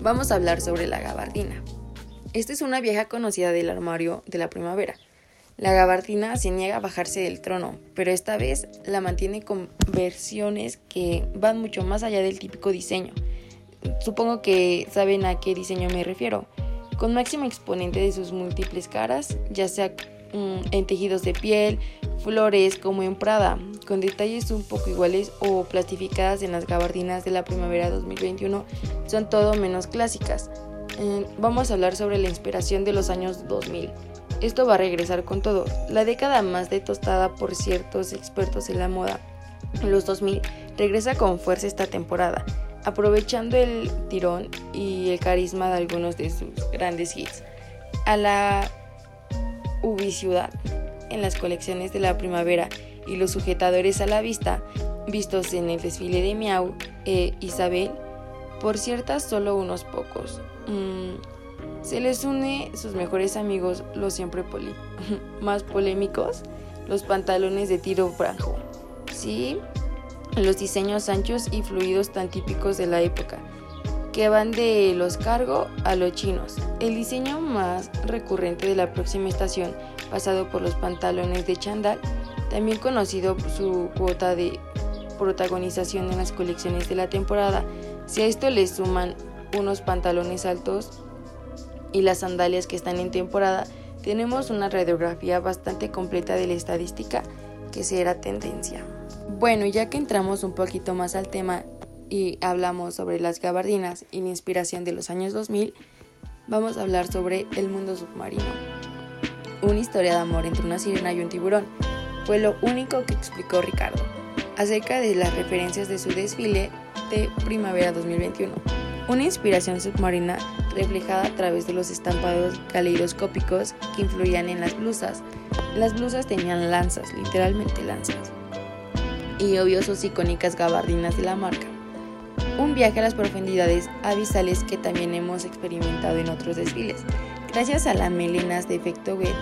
[SPEAKER 6] Vamos a hablar sobre la gabardina. Esta es una vieja conocida del armario de la primavera. La gabardina se niega a bajarse del trono, pero esta vez la mantiene con versiones que van mucho más allá del típico diseño. Supongo que saben a qué diseño me refiero. Con máximo exponente de sus múltiples caras, ya sea mm, en tejidos de piel, flores como en Prada, con detalles un poco iguales o plastificadas en las gabardinas de la primavera 2021, son todo menos clásicas. Eh, vamos a hablar sobre la inspiración de los años 2000. Esto va a regresar con todo. La década más detostada por ciertos expertos en la moda, los 2000, regresa con fuerza esta temporada, aprovechando el tirón y el carisma de algunos de sus grandes hits. A la ubicidad en las colecciones de la primavera y los sujetadores a la vista, vistos en el desfile de Miau e Isabel, por ciertas solo unos pocos. Mm, se les une sus mejores amigos, los siempre poli- más polémicos, los pantalones de tiro franco. Sí, los diseños anchos y fluidos tan típicos de la época, que van de los cargo a los chinos. El diseño más recurrente de la próxima estación, pasado por los pantalones de chandal, también conocido por su cuota de protagonización en las colecciones de la temporada. Si a esto le suman unos pantalones altos y las sandalias que están en temporada, tenemos una radiografía bastante completa de la estadística que será tendencia. Bueno, ya que entramos un poquito más al tema y hablamos sobre las gabardinas y la inspiración de los años 2000, vamos a hablar sobre el mundo submarino. Una historia de amor entre una sirena y un tiburón fue lo único que explicó Ricardo acerca de las referencias de su desfile de primavera 2021. Una inspiración submarina reflejada a través de los estampados caleidoscópicos que influían en las blusas. Las blusas tenían lanzas, literalmente lanzas. Y obvio sus icónicas gabardinas de la marca. Un viaje a las profundidades abisales que también hemos experimentado en otros desfiles. Gracias a las melenas de efecto web,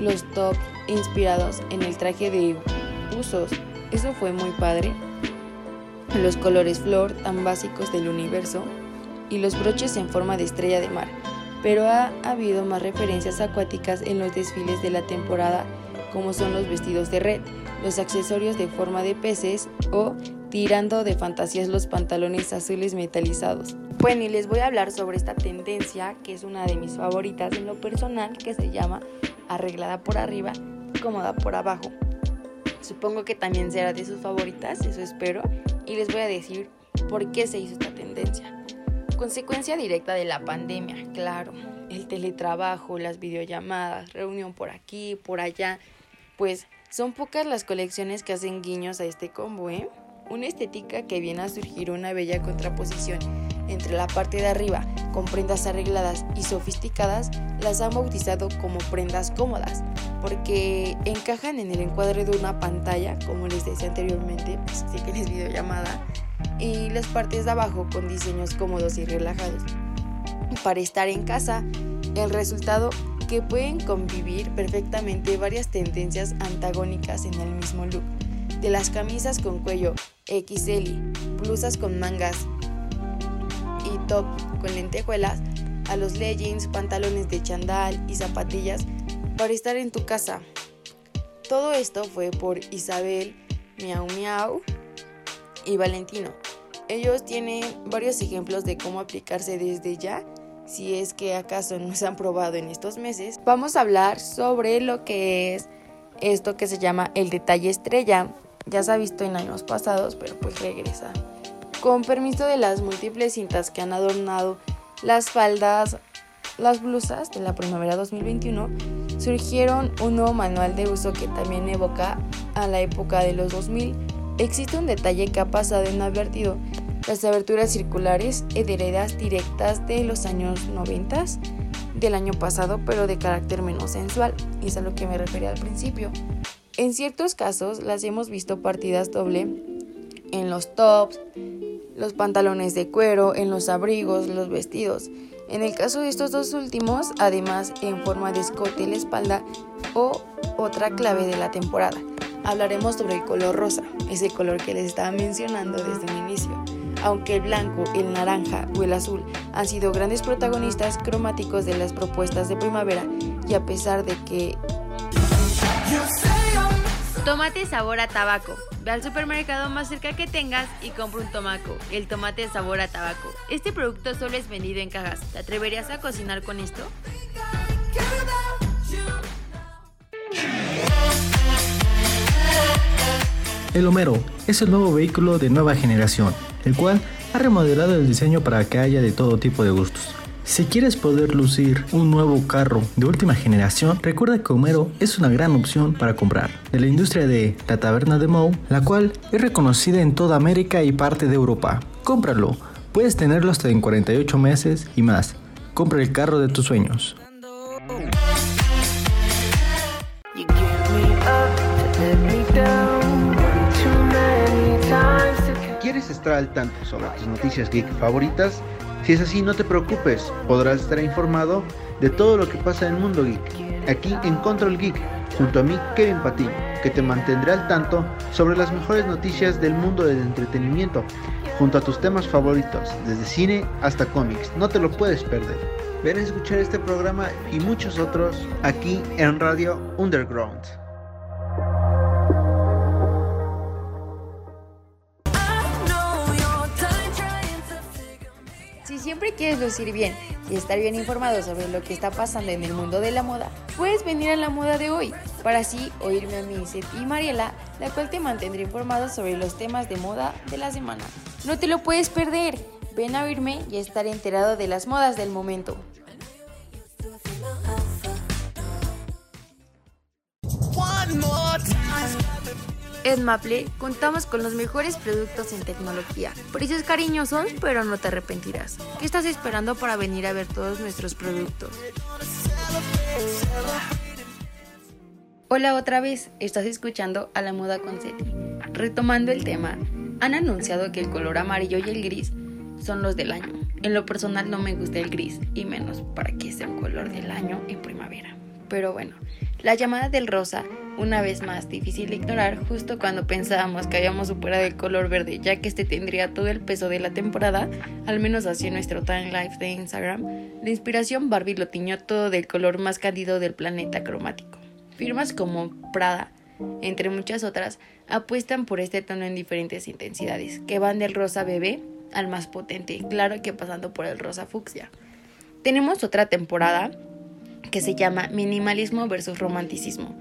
[SPEAKER 6] los tops inspirados en el traje de buzos, eso fue muy padre. Los colores flor tan básicos del universo y los broches en forma de estrella de mar. Pero ha habido más referencias acuáticas en los desfiles de la temporada, como son los vestidos de red, los accesorios de forma de peces o tirando de fantasías los pantalones azules metalizados. Bueno, y les voy a hablar sobre esta tendencia que es una de mis favoritas en lo personal, que se llama arreglada por arriba, cómoda por abajo. Supongo que también será de sus favoritas, eso espero, y les voy a decir por qué se hizo esta tendencia. Consecuencia directa de la pandemia, claro. El teletrabajo, las videollamadas, reunión por aquí, por allá. Pues son pocas las colecciones que hacen guiños a este combo, ¿eh? Una estética que viene a surgir una bella contraposición entre la parte de arriba, con prendas arregladas y sofisticadas, las han bautizado como prendas cómodas, porque encajan en el encuadre de una pantalla, como les decía anteriormente, pues si tienes videollamada, y las partes de abajo con diseños cómodos y relajados. Para estar en casa, el resultado que pueden convivir perfectamente varias tendencias antagónicas en el mismo look, de las camisas con cuello XL, blusas con mangas y top con lentejuelas, a los leggings, pantalones de chandal y zapatillas para estar en tu casa. Todo esto fue por Isabel, Miau Miau y Valentino. Ellos tienen varios ejemplos de cómo aplicarse desde ya, si es que acaso no se han probado en estos meses. Vamos a hablar sobre lo que es esto que se llama el detalle estrella. Ya se ha visto en años pasados, pero pues regresa. Con permiso de las múltiples cintas que han adornado las faldas, las blusas de la primavera 2021, surgieron un nuevo manual de uso que también evoca a la época de los 2000 Existe un detalle que ha pasado inadvertido. Las aberturas circulares heredas directas de los años 90 del año pasado, pero de carácter menos sensual, es a lo que me refería al principio. En ciertos casos las hemos visto partidas doble en los tops, los pantalones de cuero, en los abrigos, los vestidos. En el caso de estos dos últimos, además en forma de escote en la espalda o otra clave de la temporada hablaremos sobre el color rosa, ese color que les estaba mencionando desde un inicio. Aunque el blanco, el naranja o el azul han sido grandes protagonistas cromáticos de las propuestas de primavera y a pesar de que... Tomate sabor a tabaco. Ve al supermercado más cerca que tengas y compra un tomaco, el tomate sabor a tabaco. Este producto solo es vendido en cajas. ¿Te atreverías a cocinar con esto?
[SPEAKER 2] El Homero es el nuevo vehículo de nueva generación, el cual ha remodelado el diseño para que haya de todo tipo de gustos. Si quieres poder lucir un nuevo carro de última generación, recuerda que Homero es una gran opción para comprar. De la industria de la taberna de Moe, la cual es reconocida en toda América y parte de Europa. Cómpralo, puedes tenerlo hasta en 48 meses y más. Compra el carro de tus sueños.
[SPEAKER 8] ¿Quieres estar al tanto sobre tus noticias geek favoritas? Si es así, no te preocupes, podrás estar informado de todo lo que pasa en el mundo geek, aquí en Control Geek, junto a mí, Kevin Patiño, que te mantendré al tanto sobre las mejores noticias del mundo del entretenimiento, junto a tus temas favoritos, desde cine hasta cómics, no te lo puedes perder. Ven a escuchar este programa y muchos otros aquí en Radio Underground.
[SPEAKER 6] Siempre quieres lucir bien y estar bien informado sobre lo que está pasando en el mundo de la moda, puedes venir a la moda de hoy para así oírme a mí, Seth y Mariela, la cual te mantendré informado sobre los temas de moda de la semana. No te lo puedes perder. Ven a oírme y estar enterado de las modas del momento. En Maple contamos con los mejores productos en tecnología, precios cariñosos, pero no te arrepentirás. ¿Qué estás esperando para venir a ver todos nuestros productos? Hola otra vez, estás escuchando a la moda con Seti. Retomando el tema, han anunciado que el color amarillo y el gris son los del año. En lo personal no me gusta el gris, y menos para que sea un color del año en primavera. Pero bueno, la llamada del rosa, una vez más difícil de ignorar justo cuando pensábamos que habíamos superado el color verde, ya que este tendría todo el peso de la temporada, al menos así en nuestro time life de Instagram, la inspiración Barbie lo tiñó todo del color más cálido del planeta cromático. Firmas como Prada, entre muchas otras, apuestan por este tono en diferentes intensidades, que van del rosa bebé al más potente, claro que pasando por el rosa fucsia. Tenemos otra temporada que se llama Minimalismo versus Romanticismo.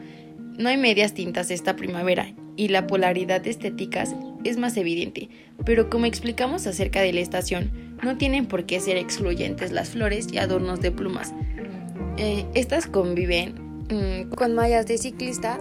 [SPEAKER 6] No hay medias tintas esta primavera y la polaridad de estéticas es más evidente, pero como explicamos acerca de la estación, no tienen por qué ser excluyentes las flores y adornos de plumas. Eh, estas conviven mm, con mallas de ciclista,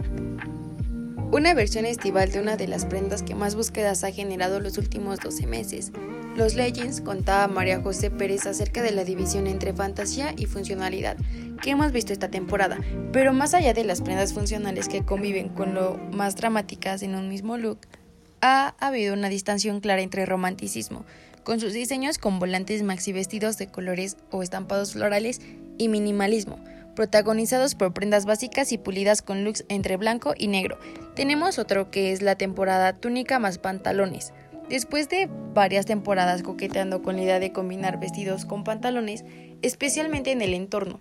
[SPEAKER 6] una versión estival de una de las prendas que más búsquedas ha generado los últimos 12 meses. Los Legends contaba María José Pérez acerca de la división entre fantasía y funcionalidad que hemos visto esta temporada, pero más allá de las prendas funcionales que conviven con lo más dramáticas en un mismo look, ha habido una distancia clara entre romanticismo, con sus diseños con volantes maxi vestidos de colores o estampados florales, y minimalismo, protagonizados por prendas básicas y pulidas con looks entre blanco y negro. Tenemos otro que es la temporada túnica más pantalones. Después de varias temporadas coqueteando con la idea de combinar vestidos con pantalones, especialmente en el entorno,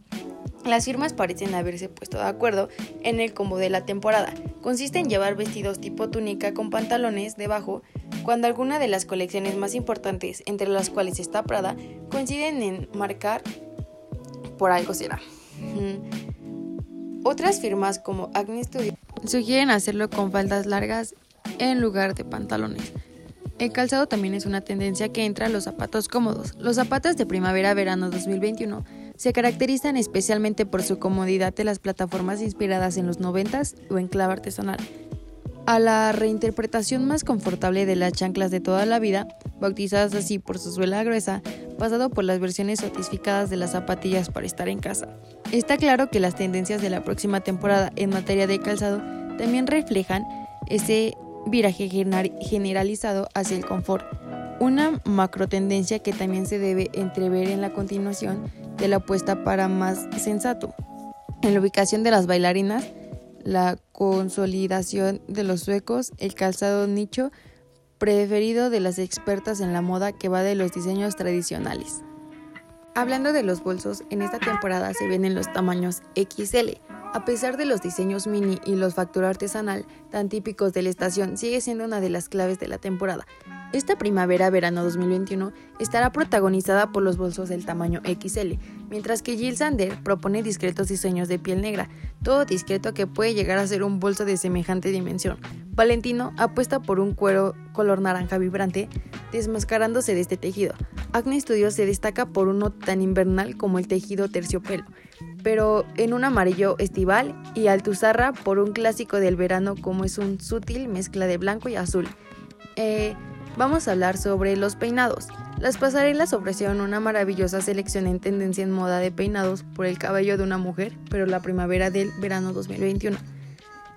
[SPEAKER 6] las firmas parecen haberse puesto de acuerdo en el combo de la temporada. Consiste en llevar vestidos tipo túnica con pantalones debajo, cuando alguna de las colecciones más importantes, entre las cuales está Prada, coinciden en marcar por algo será. Otras firmas como Acne Studio sugieren hacerlo con faldas largas en lugar de pantalones. El calzado también es una tendencia que entra a los zapatos cómodos. Los zapatos de primavera-verano 2021 se caracterizan especialmente por su comodidad de las plataformas inspiradas en los 90s o en clave artesanal, a la reinterpretación más confortable de las chanclas de toda la vida, bautizadas así por su suela gruesa, pasado por las versiones sofisticadas de las zapatillas para estar en casa. Está claro que las tendencias de la próxima temporada en materia de calzado también reflejan ese viraje generalizado hacia el confort, una macro tendencia que también se debe entrever en la continuación de la apuesta para más sensato. En la ubicación de las bailarinas, la consolidación de los suecos, el calzado nicho preferido de las expertas en la moda que va de los diseños tradicionales. Hablando de los bolsos, en esta temporada se ven en los tamaños XL. A pesar de los diseños mini y los factura artesanal tan típicos de la estación, sigue siendo una de las claves de la temporada. Esta primavera-verano 2021 estará protagonizada por los bolsos del tamaño XL, mientras que Jill Sander propone discretos diseños de piel negra, todo discreto que puede llegar a ser un bolso de semejante dimensión. Valentino apuesta por un cuero color naranja vibrante, desmascarándose de este tejido. Acne Studios se destaca por uno tan invernal como el tejido terciopelo, pero en un amarillo estival y Altuzarra por un clásico del verano como es un sutil mezcla de blanco y azul. Eh, vamos a hablar sobre los peinados. Las pasarelas ofrecieron una maravillosa selección en tendencia en moda de peinados por el cabello de una mujer, pero la primavera del verano 2021.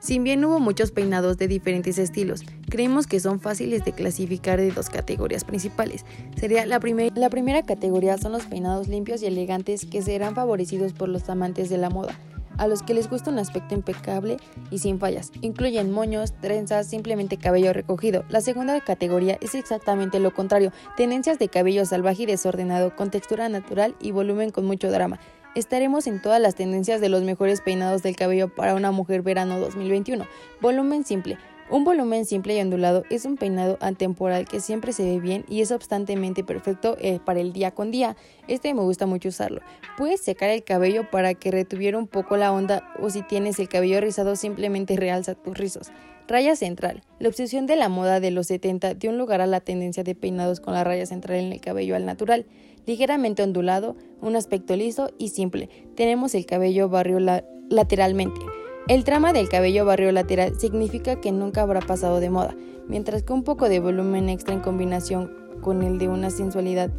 [SPEAKER 6] Si bien hubo muchos peinados de diferentes estilos, creemos que son fáciles de clasificar de dos categorías principales. Sería la, primer- la primera categoría son los peinados limpios y elegantes que serán favorecidos por los amantes de la moda, a los que les gusta un aspecto impecable y sin fallas. Incluyen moños, trenzas, simplemente cabello recogido. La segunda categoría es exactamente lo contrario, tendencias de cabello salvaje y desordenado, con textura natural y volumen con mucho drama. Estaremos en todas las tendencias de los mejores peinados del cabello para una mujer verano 2021. Volumen simple. Un volumen simple y ondulado es un peinado atemporal que siempre se ve bien y es obstantemente perfecto eh, para el día con día. Este me gusta mucho usarlo. Puedes secar el cabello para que retuviera un poco la onda o si tienes el cabello rizado simplemente realza tus rizos. Raya central. La obsesión de la moda de los 70 dio un lugar a la tendencia de peinados con la raya central en el cabello al natural. Ligeramente ondulado, un aspecto liso y simple. Tenemos el cabello barrio la- lateralmente. El trama del cabello barrio lateral significa que nunca habrá pasado de moda, mientras que un poco de volumen extra en combinación con el de una sensualidad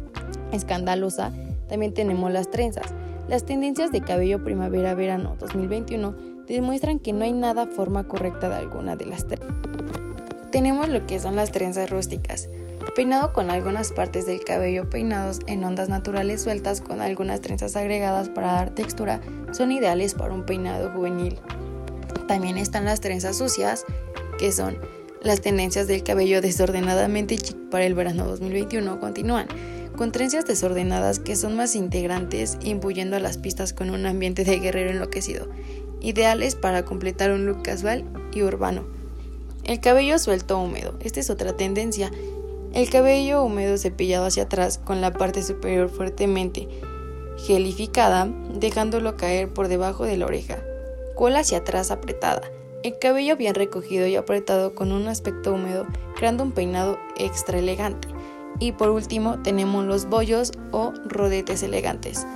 [SPEAKER 6] escandalosa, también tenemos las trenzas. Las tendencias de cabello primavera-verano 2021 demuestran que no hay nada forma correcta de alguna de las tres. Tenemos lo que son las trenzas rústicas, peinado con algunas partes del cabello peinados en ondas naturales sueltas con algunas trenzas agregadas para dar textura, son ideales para un peinado juvenil. También están las trenzas sucias, que son las tendencias del cabello desordenadamente chic para el verano 2021 continúan, con trenzas desordenadas que son más integrantes, impuyendo a las pistas con un ambiente de guerrero enloquecido, ideales para completar un look casual y urbano. El cabello suelto húmedo, esta es otra tendencia. El cabello húmedo cepillado hacia atrás con la parte superior fuertemente gelificada, dejándolo caer por debajo de la oreja. Cola hacia atrás apretada. El cabello bien recogido y apretado con un aspecto húmedo, creando un peinado extra elegante. Y por último tenemos los bollos o rodetes elegantes.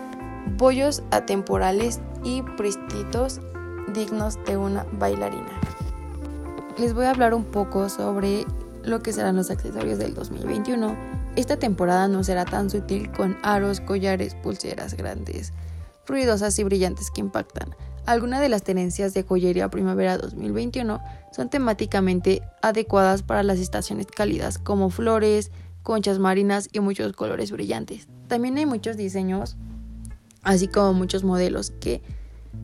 [SPEAKER 6] Bollos atemporales y pristitos dignos de una bailarina. Les voy a hablar un poco sobre lo que serán los accesorios del 2021. Esta temporada no será tan sutil con aros, collares, pulseras grandes, ruidosas y brillantes que impactan. Algunas de las tendencias de joyería primavera 2021 son temáticamente adecuadas para las estaciones cálidas, como flores, conchas marinas y muchos colores brillantes. También hay muchos diseños, así como muchos modelos que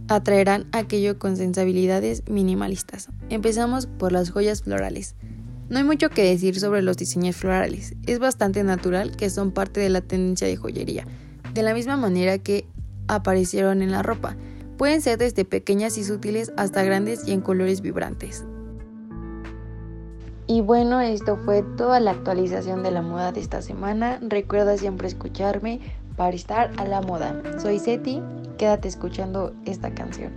[SPEAKER 6] atraerán aquello con sensibilidades minimalistas. Empezamos por las joyas florales. No hay mucho que decir sobre los diseños florales, es bastante natural que son parte de la tendencia de joyería, de la misma manera que aparecieron en la ropa. Pueden ser desde pequeñas y sutiles hasta grandes y en colores vibrantes. Y bueno, esto fue toda la actualización de la moda de esta semana. Recuerda siempre escucharme para estar a la moda. Soy Seti, quédate escuchando esta canción.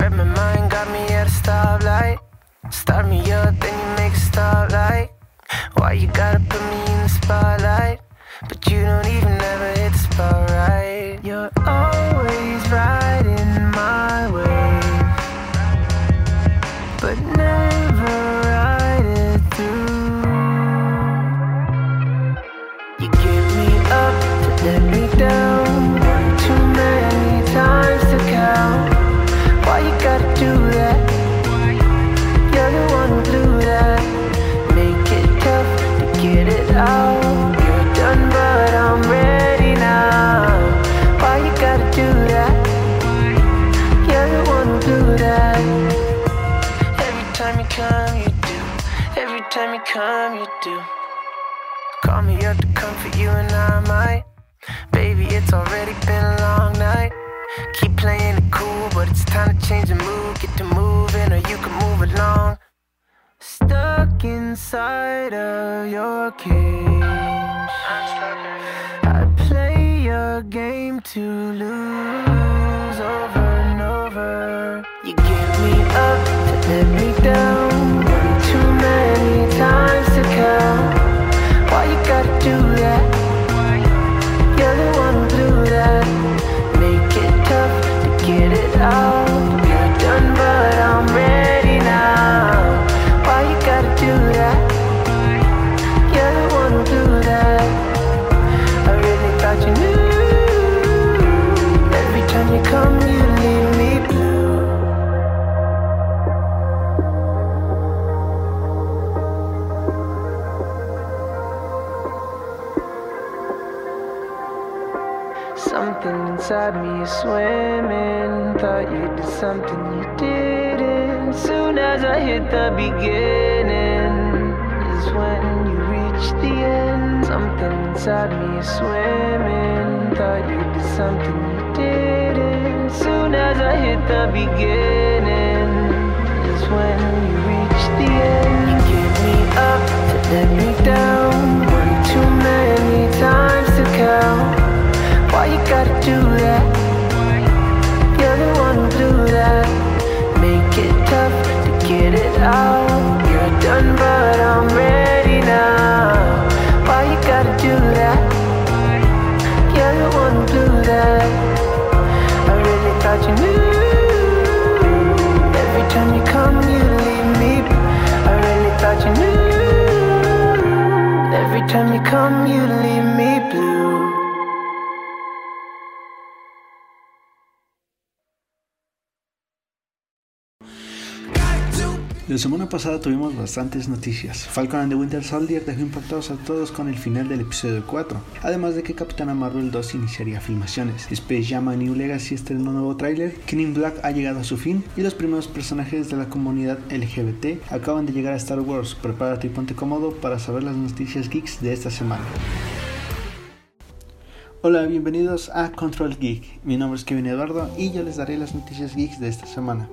[SPEAKER 3] Read my mind, got me at a stoplight. Start me up, then you make a stoplight. Why you gotta put me in the spotlight? But you don't even ever hit the spot right. You're always right time you do. Call me up to comfort you, and I might. Baby, it's already been a long night. Keep playing it cool, but it's time to change the mood. Get to moving, or you can move along. Stuck inside of your cage. I play your game to lose over and over. You give me up to let me down. Many times to count. Why you gotta do that? Something inside me is swimming. Thought you did something you didn't. Soon as I hit the beginning, is when you reach the end. Something inside me is swimming. Thought you did something you didn't. Soon as I hit the beginning, is when you reach the end. You give me up to let me down. Do that? You're that. Make it tough to get it out. You're done, but I'm ready now. Why you gotta do that? You're that. I really thought you knew. Every time you come, you leave me. I really thought you knew. Every time you come, you
[SPEAKER 10] La semana pasada tuvimos bastantes noticias. Falcon and the Winter Soldier dejó impactados a todos con el final del episodio 4, además de que Capitana Marvel 2 iniciaría filmaciones. Space Jam A New Legacy estrenó un nuevo tráiler, King in Black ha llegado a su fin y los primeros personajes de la comunidad LGBT acaban de llegar a Star Wars. Prepárate y ponte cómodo para saber las noticias geeks de esta semana. Hola, bienvenidos a Control Geek. Mi nombre es Kevin Eduardo y yo les daré las noticias geeks de esta semana.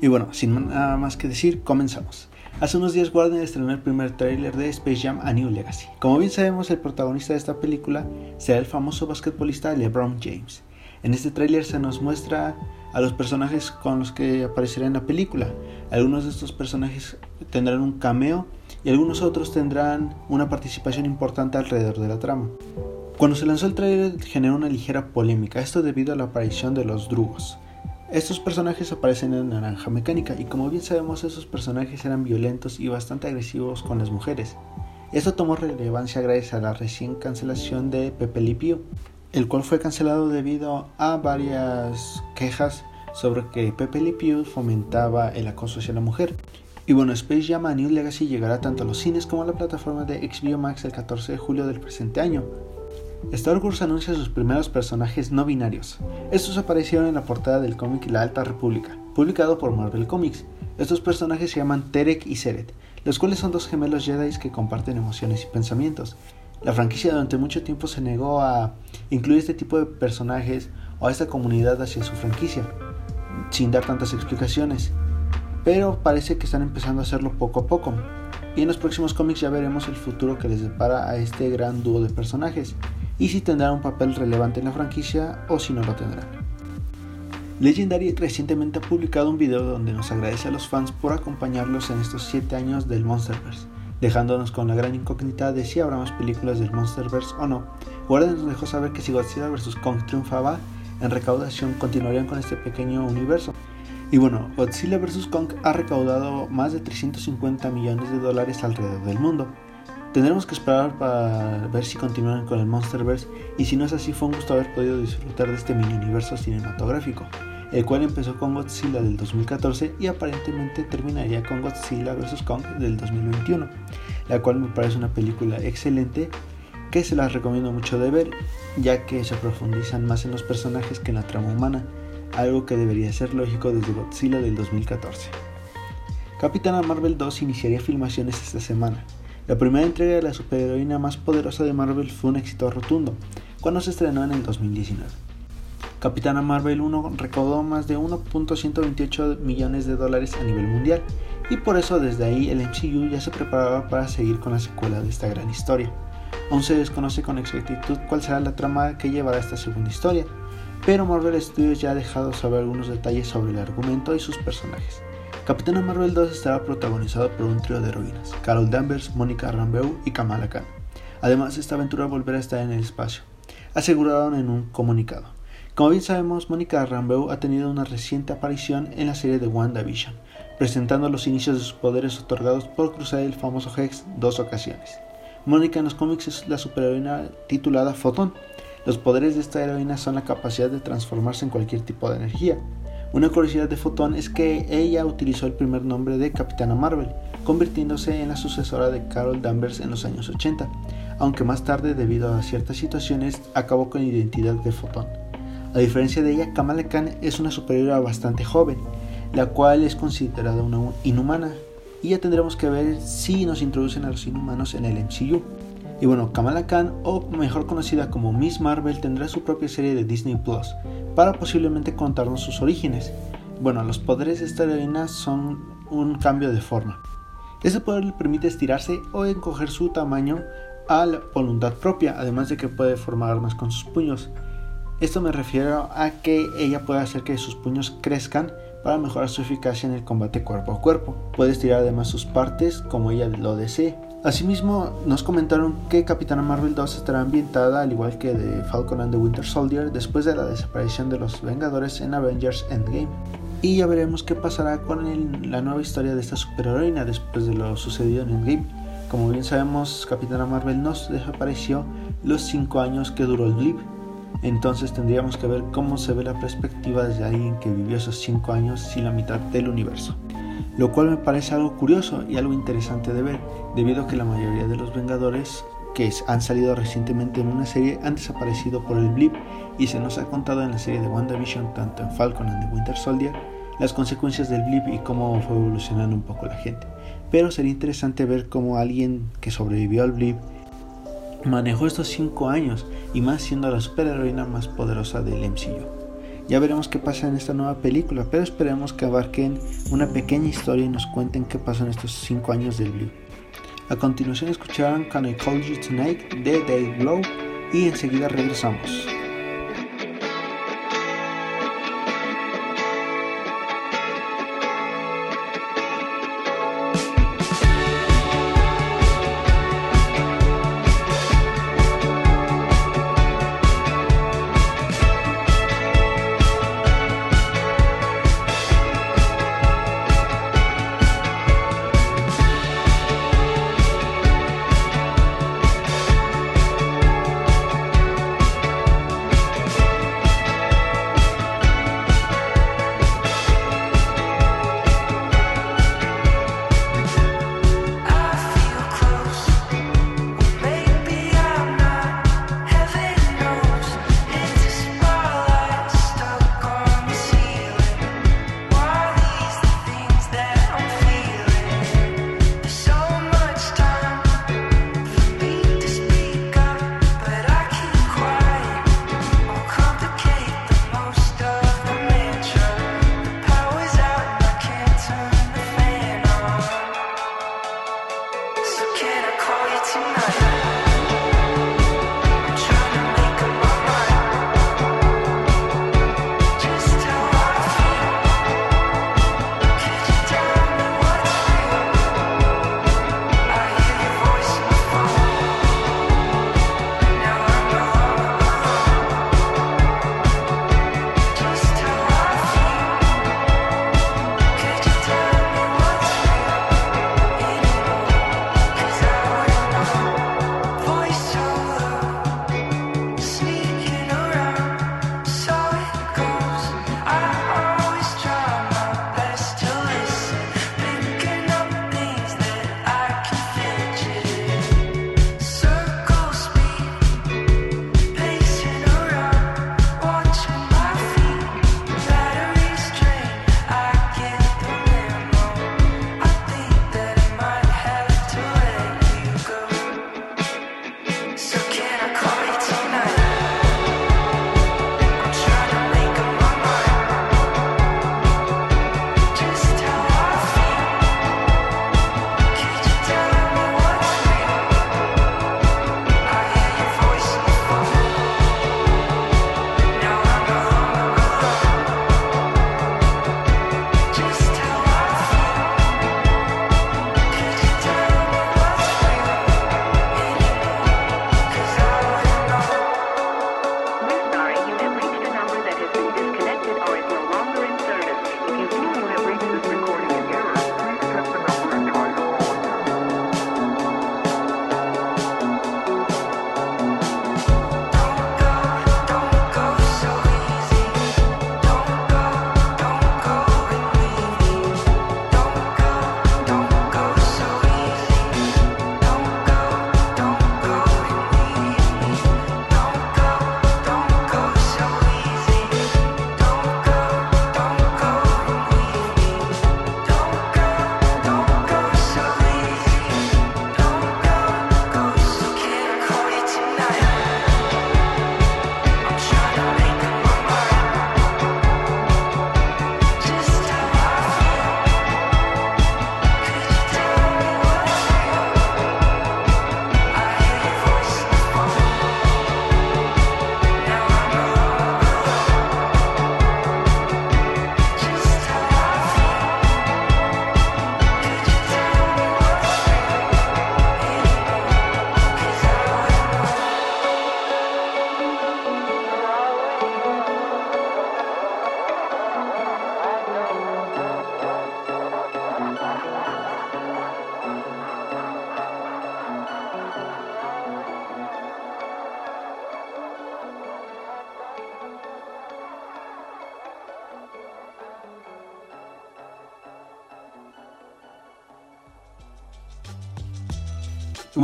[SPEAKER 10] Y bueno, sin nada más que decir, comenzamos. Hace unos días Warner estrenó el primer tráiler de Space Jam A New Legacy. Como bien sabemos, el protagonista de esta película será el famoso basquetbolista LeBron James. En este tráiler se nos muestra a los personajes con los que aparecerá en la película. Algunos de estos personajes tendrán un cameo y algunos otros tendrán una participación importante alrededor de la trama. Cuando se lanzó el tráiler generó una ligera polémica, esto debido a la aparición de los drugos. Estos personajes aparecen en Naranja Mecánica y como bien sabemos esos personajes eran violentos y bastante agresivos con las mujeres. Esto tomó relevancia gracias a la recién cancelación de Pepe Pew, el cual fue cancelado debido a varias quejas sobre que Pepe Le Pew fomentaba el acoso hacia la mujer. Y bueno, Space Jam A New Legacy llegará tanto a los cines como a la plataforma de HBO Max el 14 de julio del presente año. Star Wars anuncia sus primeros personajes no binarios. Estos aparecieron en la portada del cómic La Alta República, publicado por Marvel Comics. Estos personajes se llaman Terek y Seret, los cuales son dos gemelos Jedi que comparten emociones y pensamientos. La franquicia durante mucho tiempo se negó a incluir este tipo de personajes o a esta comunidad hacia su franquicia, sin dar tantas explicaciones, pero parece que están empezando a hacerlo poco a poco. Y en los próximos cómics ya veremos el futuro que les depara a este gran dúo de personajes y si tendrán un papel relevante en la franquicia o si no lo tendrán. Legendary recientemente ha publicado un video donde nos agradece a los fans por acompañarlos en estos 7 años del Monsterverse, dejándonos con la gran incógnita de si habrá más películas del Monsterverse o no. Warner nos dejó saber que si Godzilla vs. Kong triunfaba en recaudación continuarían con este pequeño universo. Y bueno, Godzilla vs. Kong ha recaudado más de 350 millones de dólares alrededor del mundo. Tendremos que esperar para ver si continúan con el Monsterverse y si no es así fue un gusto haber podido disfrutar de este mini universo cinematográfico, el cual empezó con Godzilla del 2014 y aparentemente terminaría con Godzilla vs. Kong del 2021, la cual me parece una película excelente que se las recomiendo mucho de ver ya que se profundizan más en los personajes que en la trama humana, algo que debería ser lógico desde Godzilla del 2014. Capitana Marvel 2 iniciaría filmaciones esta semana. La primera entrega de la superheroína más poderosa de Marvel fue un éxito rotundo, cuando se estrenó en el 2019. Capitana Marvel 1 recaudó más de 1.128 millones de dólares a nivel mundial, y por eso desde ahí el MCU ya se preparaba para seguir con la secuela de esta gran historia. Aún se desconoce con exactitud cuál será la trama que llevará esta segunda historia, pero Marvel Studios ya ha dejado saber algunos detalles sobre el argumento y sus personajes. Capitana Marvel 2 estará protagonizado por un trío de heroínas, Carol Danvers, Mónica Rambeau y Kamala Khan. Además, esta aventura volverá a estar en el espacio, aseguraron en un comunicado. Como bien sabemos, Mónica Rambeau ha tenido una reciente aparición en la serie de WandaVision, presentando los inicios de sus poderes otorgados por cruzar el famoso Hex dos ocasiones. Mónica en los cómics es la superheroína titulada Photon. Los poderes de esta heroína son la capacidad de transformarse en cualquier tipo de energía, una curiosidad de Photon es que ella utilizó el primer nombre de Capitana Marvel, convirtiéndose en la sucesora de Carol Danvers en los años 80. aunque más tarde debido a ciertas situaciones acabó con la identidad de Fotón. A diferencia de ella, Kamala Khan es una superiora bastante joven, la cual es considerada una inhumana, y ya tendremos que ver si nos introducen a los inhumanos en el MCU. Y bueno, Kamala Khan, o mejor conocida como Miss Marvel, tendrá su propia serie de Disney Plus para posiblemente contarnos sus orígenes. Bueno, los poderes de esta heroína son un cambio de forma. Este poder le permite estirarse o encoger su tamaño a la voluntad propia, además de que puede formar armas con sus puños. Esto me refiero a que ella puede hacer que sus puños crezcan para mejorar su eficacia en el combate cuerpo a cuerpo. Puede estirar además sus partes como ella lo desee. Asimismo, nos comentaron que Capitana Marvel 2 estará ambientada al igual que de Falcon and the Winter Soldier después de la desaparición de los Vengadores en Avengers Endgame. Y ya veremos qué pasará con la nueva historia de esta superheroína después de lo sucedido en Endgame. Como bien sabemos, Capitana Marvel nos desapareció los 5 años que duró el blip. Entonces tendríamos que ver cómo se ve la perspectiva desde alguien que vivió esos 5 años y la mitad del universo. Lo cual me parece algo curioso y algo interesante de ver, debido a que la mayoría de los Vengadores que han salido recientemente en una serie han desaparecido por el blip y se nos ha contado en la serie de WandaVision, tanto en Falcon and the Winter Soldier, las consecuencias del blip y cómo fue evolucionando un poco la gente. Pero sería interesante ver cómo alguien que sobrevivió al blip manejó estos 5 años y más siendo la superheroína más poderosa del MCU. Ya veremos qué pasa en esta nueva película, pero esperemos que abarquen una pequeña historia y nos cuenten qué pasó en estos 5 años del blip. A continuación escucharán Can I Call You Tonight de Dave Glow y enseguida regresamos.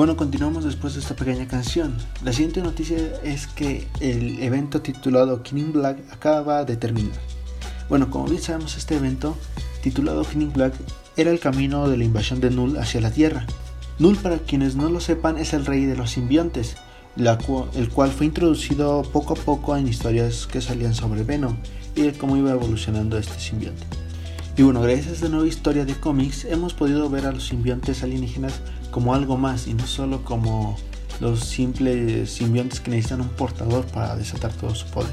[SPEAKER 10] Bueno, continuamos después de esta pequeña canción. La siguiente noticia es que el evento titulado King in Black acaba de terminar. Bueno, como bien sabemos, este evento titulado King in Black era el camino de la invasión de Null hacia la Tierra. Null, para quienes no lo sepan, es el rey de los simbiontes, el cual fue introducido poco a poco en historias que salían sobre Venom y de cómo iba evolucionando este simbionte. Y bueno, gracias a esta nueva historia de cómics hemos podido ver a los simbiontes alienígenas como algo más y no solo como los simples simbiontes que necesitan un portador para desatar todo su poder.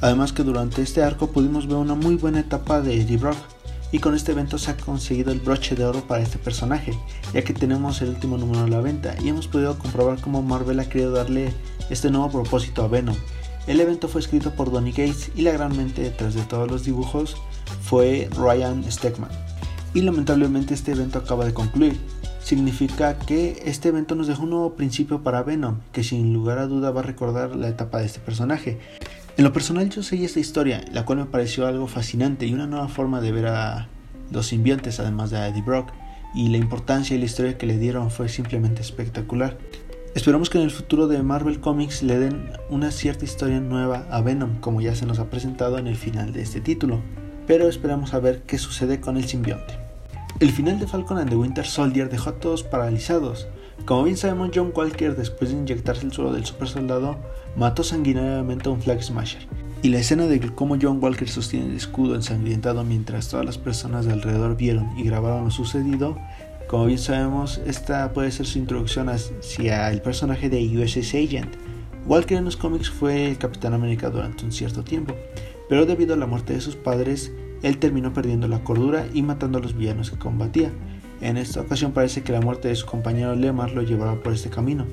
[SPEAKER 10] Además que durante este arco pudimos ver una muy buena etapa de Eddie Brock y con este evento se ha conseguido el broche de oro para este personaje, ya que tenemos el último número a la venta y hemos podido comprobar cómo Marvel ha querido darle este nuevo propósito a Venom. El evento fue escrito por Donny Gates y la gran mente detrás de todos los dibujos fue Ryan Stegman. Y lamentablemente este evento acaba de concluir. Significa que este evento nos dejó un nuevo principio para Venom, que sin lugar a duda va a recordar la etapa de este personaje. En lo personal yo seguí esta historia, la cual me pareció algo fascinante y una nueva forma de ver a los simbiontes además de a Eddie Brock y la importancia y la historia que le dieron fue simplemente espectacular. Esperamos que en el futuro de Marvel Comics le den una cierta historia nueva a Venom como ya se nos ha presentado en el final de este título, pero esperamos a ver qué sucede con el simbionte. El final de Falcon and the Winter Soldier dejó a todos paralizados. Como bien sabemos, John Walker, después de inyectarse el suelo del super soldado, mató sanguinariamente a un Flag Smasher. Y la escena de cómo John Walker sostiene el escudo ensangrentado mientras todas las personas de alrededor vieron y grabaron lo sucedido, como bien sabemos, esta puede ser su introducción hacia el personaje de USS Agent. Walker en los cómics fue el Capitán América durante un cierto tiempo, pero debido a la muerte de sus padres, él terminó perdiendo la cordura y matando a los villanos que combatía. En esta ocasión parece que la muerte de su compañero Lemar lo llevará por este camino.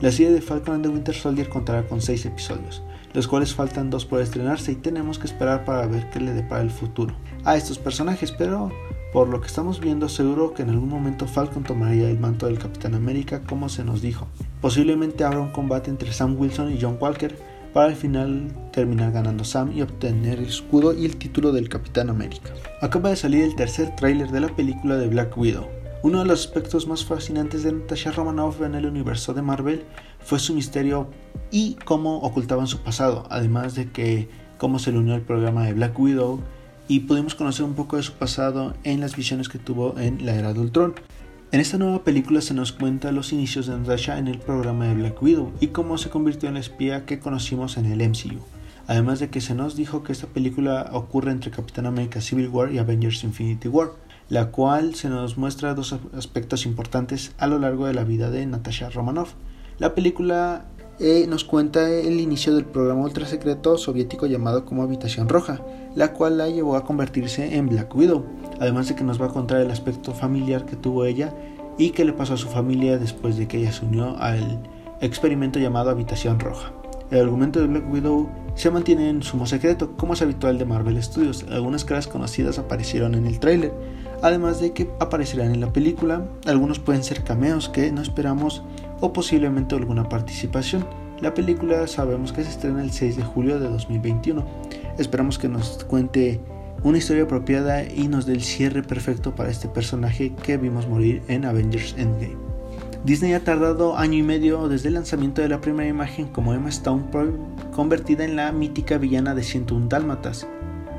[SPEAKER 10] La serie de Falcon and the Winter Soldier contará con 6 episodios, los cuales faltan 2 por estrenarse y tenemos que esperar para ver qué le depara el futuro a estos personajes, pero por lo que estamos viendo seguro que en algún momento Falcon tomaría el manto del Capitán América como se nos dijo. Posiblemente habrá un combate entre Sam Wilson y John Walker para al final terminar ganando Sam y obtener el escudo y el título del Capitán América. Acaba de salir el tercer tráiler de la película de Black Widow. Uno de los aspectos más fascinantes de Natasha Romanoff en el universo de Marvel fue su misterio y cómo ocultaban su pasado, además de que cómo se le unió al programa de Black Widow y pudimos conocer un poco de su pasado en las visiones que tuvo en la era de Ultron. En esta nueva película se nos cuenta los inicios de Natasha en el programa de Black Widow y cómo se convirtió en la espía que conocimos en el MCU. Además de que se nos dijo que esta película ocurre entre Capitán América Civil War y Avengers Infinity War, la cual se nos muestra dos aspectos importantes a lo largo de la vida de Natasha Romanoff. La película eh, nos cuenta el inicio del programa ultra secreto soviético llamado como Habitación Roja, la cual la llevó a convertirse en Black Widow, además de que nos va a contar el aspecto familiar que tuvo ella y qué le pasó a su familia después de que ella se unió al experimento llamado Habitación Roja. El argumento de Black Widow se mantiene en sumo secreto, como es habitual de Marvel Studios. Algunas caras conocidas aparecieron en el tráiler, además de que aparecerán en la película. Algunos pueden ser cameos que no esperamos o posiblemente alguna participación. La película sabemos que se estrena el 6 de julio de 2021. Esperamos que nos cuente una historia apropiada y nos dé el cierre perfecto para este personaje que vimos morir en Avengers Endgame. Disney ha tardado año y medio desde el lanzamiento de la primera imagen como Emma Stone convertida en la mítica villana de 101 Dálmatas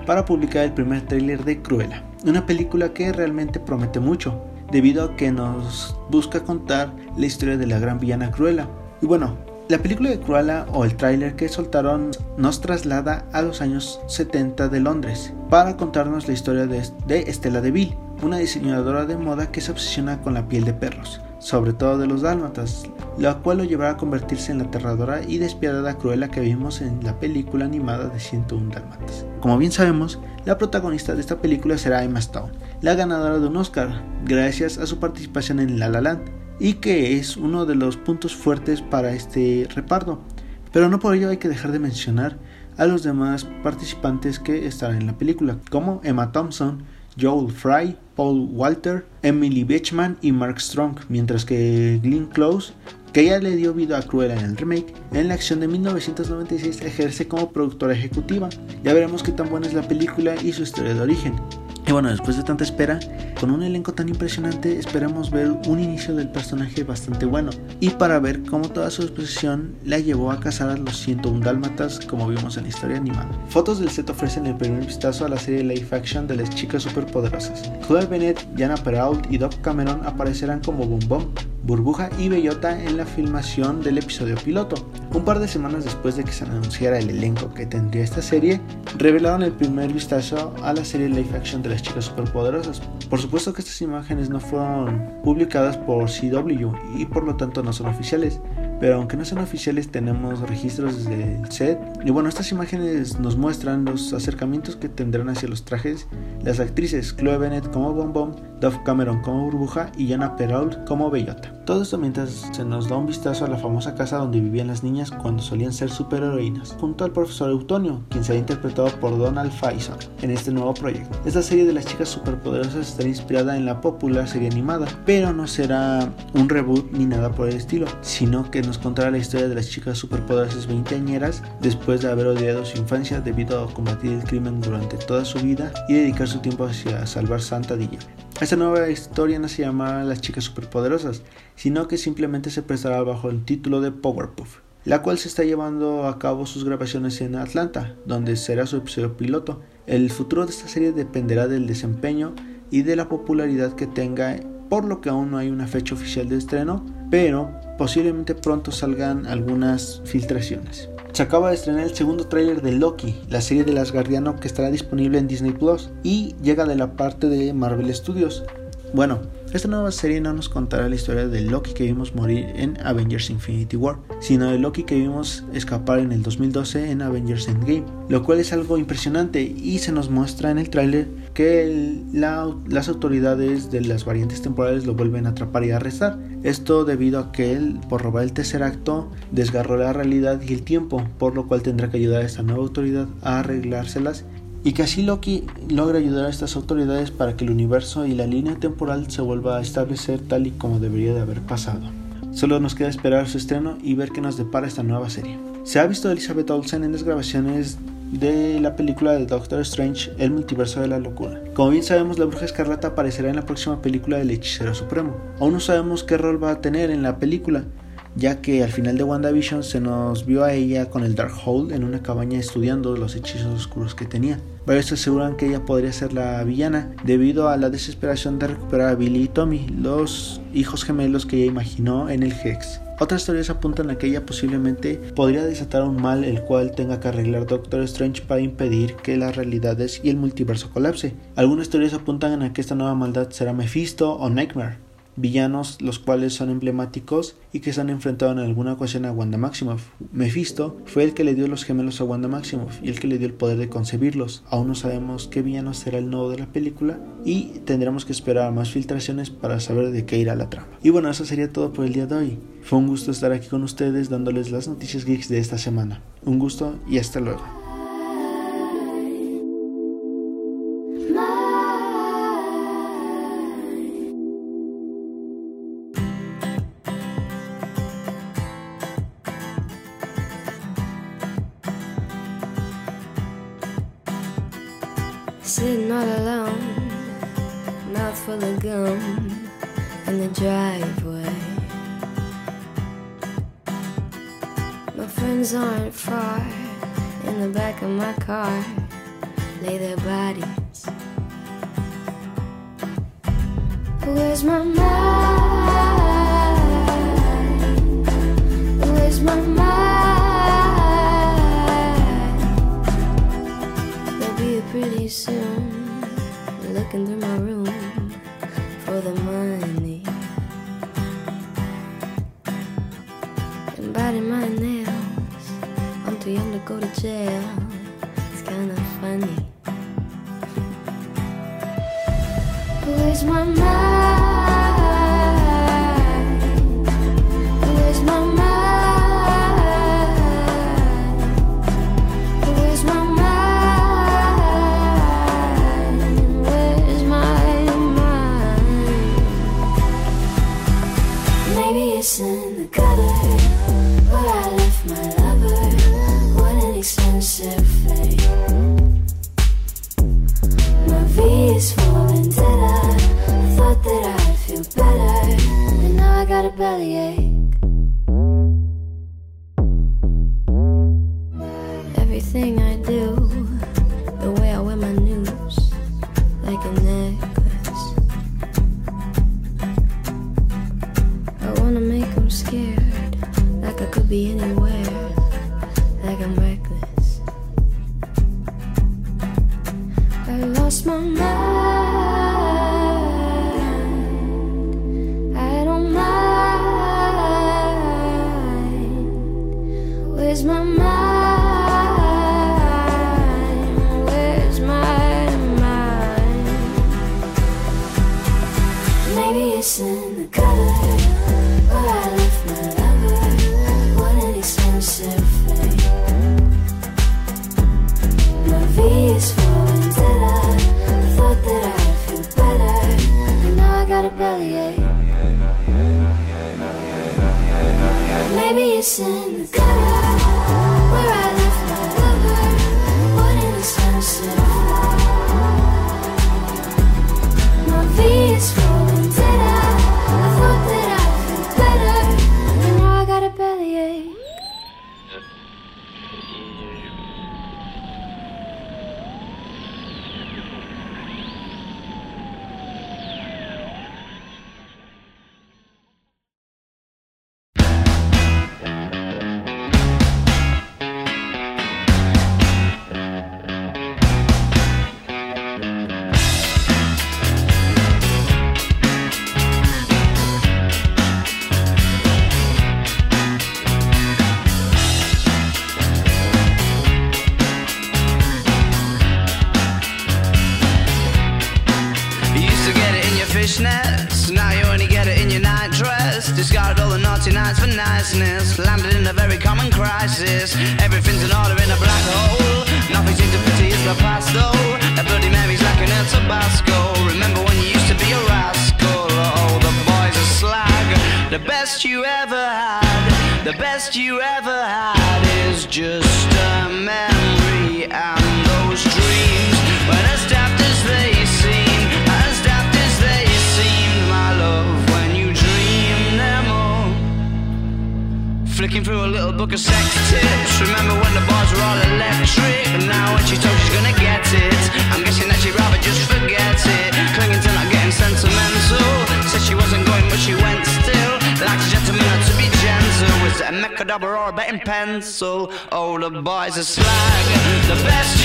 [SPEAKER 10] para publicar el primer tráiler de Cruella, una película que realmente promete mucho, debido a que nos busca contar la historia de la gran villana Cruella. Y bueno, la película de Cruella o el tráiler que soltaron nos traslada a los años 70 de Londres para contarnos la historia de, de Estela Deville, una diseñadora de moda que se obsesiona con la piel de perros, sobre todo de los dálmatas, la cual lo llevará a convertirse en la aterradora y despiadada Cruella que vimos en la película animada de 101 dálmatas. Como bien sabemos, la protagonista de esta película será Emma Stone, la ganadora de un Oscar, gracias a su participación en La La Land, y que es uno de los puntos fuertes para este reparto. Pero no por ello hay que dejar de mencionar a los demás participantes que estarán en la película, como Emma Thompson, Joel Fry, Paul Walter, Emily Beechman y Mark Strong, mientras que Glenn Close, que ya le dio vida a Cruella en el remake, en la acción de 1996 ejerce como productora ejecutiva. Ya veremos qué tan buena es la película y su historia de origen. Y bueno, después de tanta espera, con un elenco tan impresionante, esperamos ver un inicio del personaje bastante bueno. Y para ver cómo toda su exposición la llevó a cazar a los 101 dálmatas, como vimos en la historia animada. Fotos del set ofrecen el primer vistazo a la serie live action de las chicas superpoderosas. Chloe Bennett, Jana Perrault y Doc Cameron aparecerán como Boom Boom, Burbuja y Bellota en la filmación del episodio piloto. Un par de semanas después de que se anunciara el elenco que tendría esta serie, revelaron el primer vistazo a la serie live action de las chicas superpoderosas. Por supuesto que estas imágenes no fueron publicadas por CW y por lo tanto no son oficiales, pero aunque no sean oficiales tenemos registros desde el set y bueno estas imágenes nos muestran los acercamientos que tendrán hacia los trajes las actrices Chloe Bennett como Bom, Dove Cameron como Burbuja y Jana Perrault como Bellota. Todo esto mientras se nos da un vistazo a la famosa casa donde vivían las niñas cuando solían ser superheroínas, junto al profesor Eutonio, quien será interpretado por Donald Faison en este nuevo proyecto. Esta serie de las chicas superpoderosas estará inspirada en la popular serie animada, pero no será un reboot ni nada por el estilo, sino que nos contará la historia de las chicas superpoderosas veinteañeras después de haber odiado su infancia debido a combatir el crimen durante toda su vida y dedicar su tiempo hacia salvar Santa Dilla. Esta nueva historia no se llamará Las chicas superpoderosas, sino que simplemente se prestará bajo el título de Powerpuff, la cual se está llevando a cabo sus grabaciones en Atlanta, donde será su episodio piloto. El futuro de esta serie dependerá del desempeño y de la popularidad que tenga, por lo que aún no hay una fecha oficial de estreno, pero posiblemente pronto salgan algunas filtraciones. Se acaba de estrenar el segundo tráiler de Loki, la serie del Asgardiano que estará disponible en Disney Plus y llega de la parte de Marvel Studios. Bueno, esta nueva serie no nos contará la historia de Loki que vimos morir en Avengers Infinity War, sino de Loki que vimos escapar en el 2012 en Avengers Endgame, lo cual es algo impresionante y se nos muestra en el tráiler que las autoridades de las variantes temporales lo vuelven a atrapar y arrestar. Esto debido a que él, por robar el tercer acto, desgarró la realidad y el tiempo, por lo cual tendrá que ayudar a esta nueva autoridad a arreglárselas y que así Loki logra ayudar a estas autoridades para que el universo y la línea temporal se vuelva a establecer tal y como debería de haber pasado. Solo nos queda esperar su estreno y ver qué nos depara esta nueva serie. Se ha visto a Elizabeth Olsen en las grabaciones de la película de Doctor Strange, El multiverso de la locura. Como bien sabemos, la bruja escarlata aparecerá en la próxima película del hechicero supremo. Aún no sabemos qué rol va a tener en la película, ya que al final de WandaVision se nos vio a ella con el Darkhold en una cabaña estudiando los hechizos oscuros que tenía. Varios aseguran que ella podría ser la villana debido a la desesperación de recuperar a Billy y Tommy, los hijos gemelos que ella imaginó en el Hex. Otras teorías apuntan a que ella posiblemente podría desatar un mal el cual tenga que arreglar Doctor Strange para impedir que las realidades y el multiverso colapse. Algunas teorías apuntan a que esta nueva maldad será Mephisto o Nightmare, villanos los cuales son emblemáticos y que se han enfrentado en alguna ocasión a Wanda Maximoff. Mephisto fue el que le dio los gemelos a Wanda Maximoff y el que le dio el poder de concebirlos. Aún no sabemos qué villano será el nuevo de la película y tendremos que esperar más filtraciones para saber de qué irá la trama. Y bueno, eso sería todo por el día de hoy. Fue un gusto estar aquí con ustedes dándoles las noticias geeks de esta semana. Un gusto y hasta luego.
[SPEAKER 11] Gum in the driveway. My friends aren't far in the back of my car, lay their bodies. Where's my mind? Where's my mind? They'll be here pretty soon. Looking through my room Young to go to jail. It's kinda funny. Where's my mind?
[SPEAKER 12] belly ache. boy's are slag. The best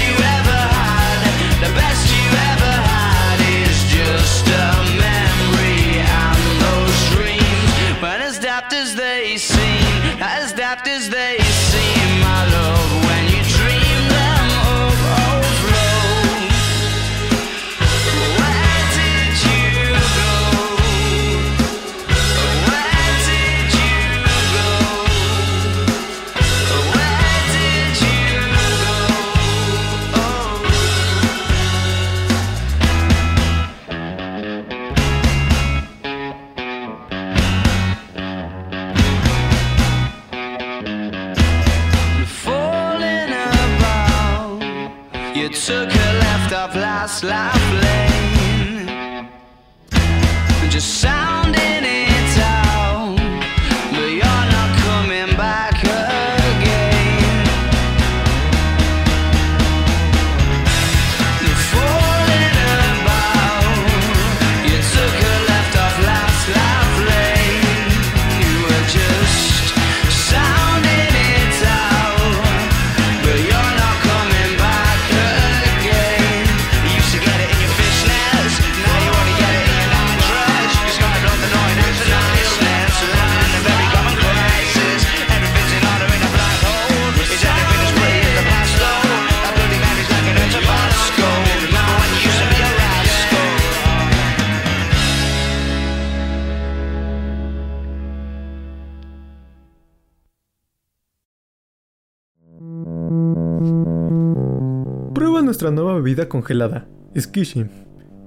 [SPEAKER 5] nuestra nueva bebida congelada, Skishi,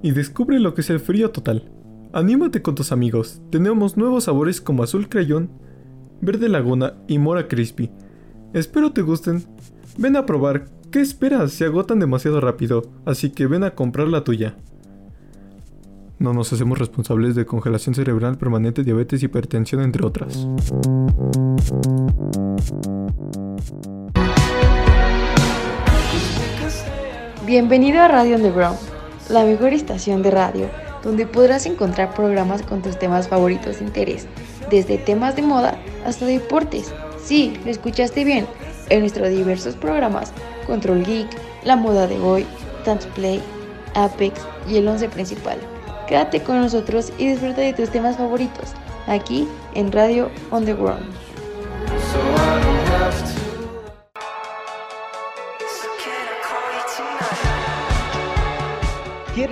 [SPEAKER 5] y descubre lo que es el frío total. Anímate con tus amigos, tenemos nuevos sabores como azul crayón, verde laguna y mora crispy. Espero te gusten. Ven a probar, ¿qué esperas? Se agotan demasiado rápido, así que ven a comprar la tuya. No nos hacemos responsables de congelación cerebral permanente, diabetes, hipertensión, entre otras.
[SPEAKER 6] Bienvenido a Radio Underground, la mejor estación de radio, donde podrás encontrar programas con tus temas favoritos de interés, desde temas de moda hasta deportes. Sí, lo escuchaste bien. En nuestros diversos programas, Control Geek, La Moda de Hoy, Dance Play, Apex y el once principal. Quédate con nosotros y disfruta de tus temas favoritos, aquí en Radio Underground.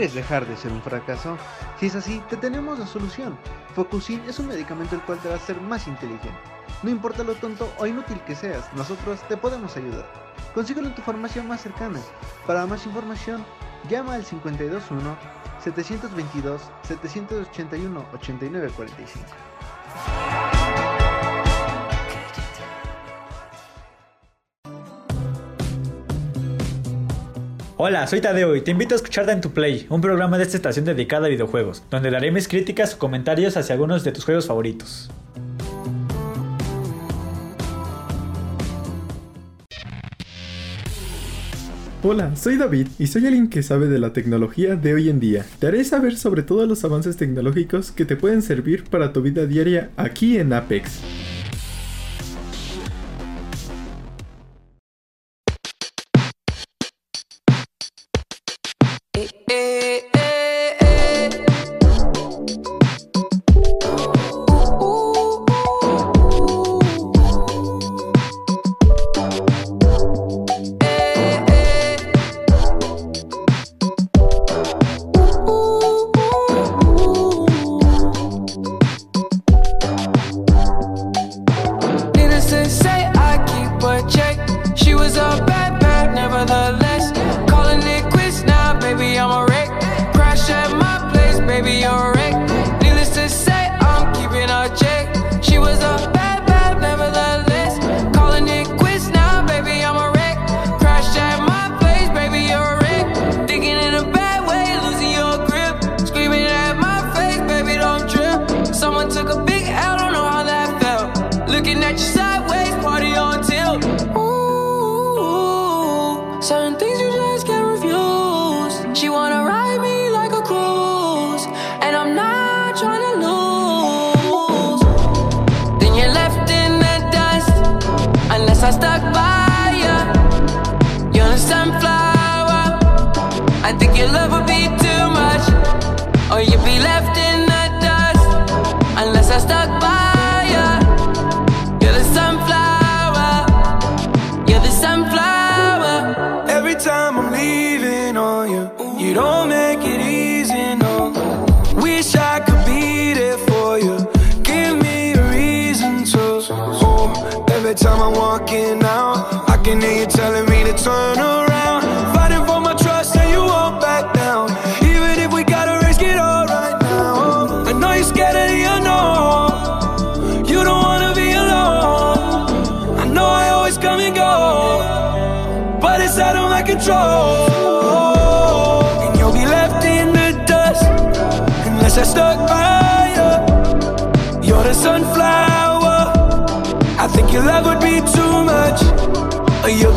[SPEAKER 10] ¿Quieres dejar de ser un fracaso? Si es así, te tenemos la solución. Focusin es un medicamento el cual te va a hacer más inteligente. No importa lo tonto o inútil que seas, nosotros te podemos ayudar. Consíguelo en tu farmacia más cercana. Para más información, llama al 521 722 781 8945.
[SPEAKER 7] Hola, soy Tadeo y te invito a escuchar Dan to Play, un programa de esta estación dedicada a videojuegos, donde daré mis críticas o comentarios hacia algunos de tus juegos favoritos.
[SPEAKER 3] Hola, soy David y soy alguien que sabe de la tecnología de hoy en día. Te haré saber sobre todos los avances tecnológicos que te pueden servir para tu vida diaria aquí en Apex.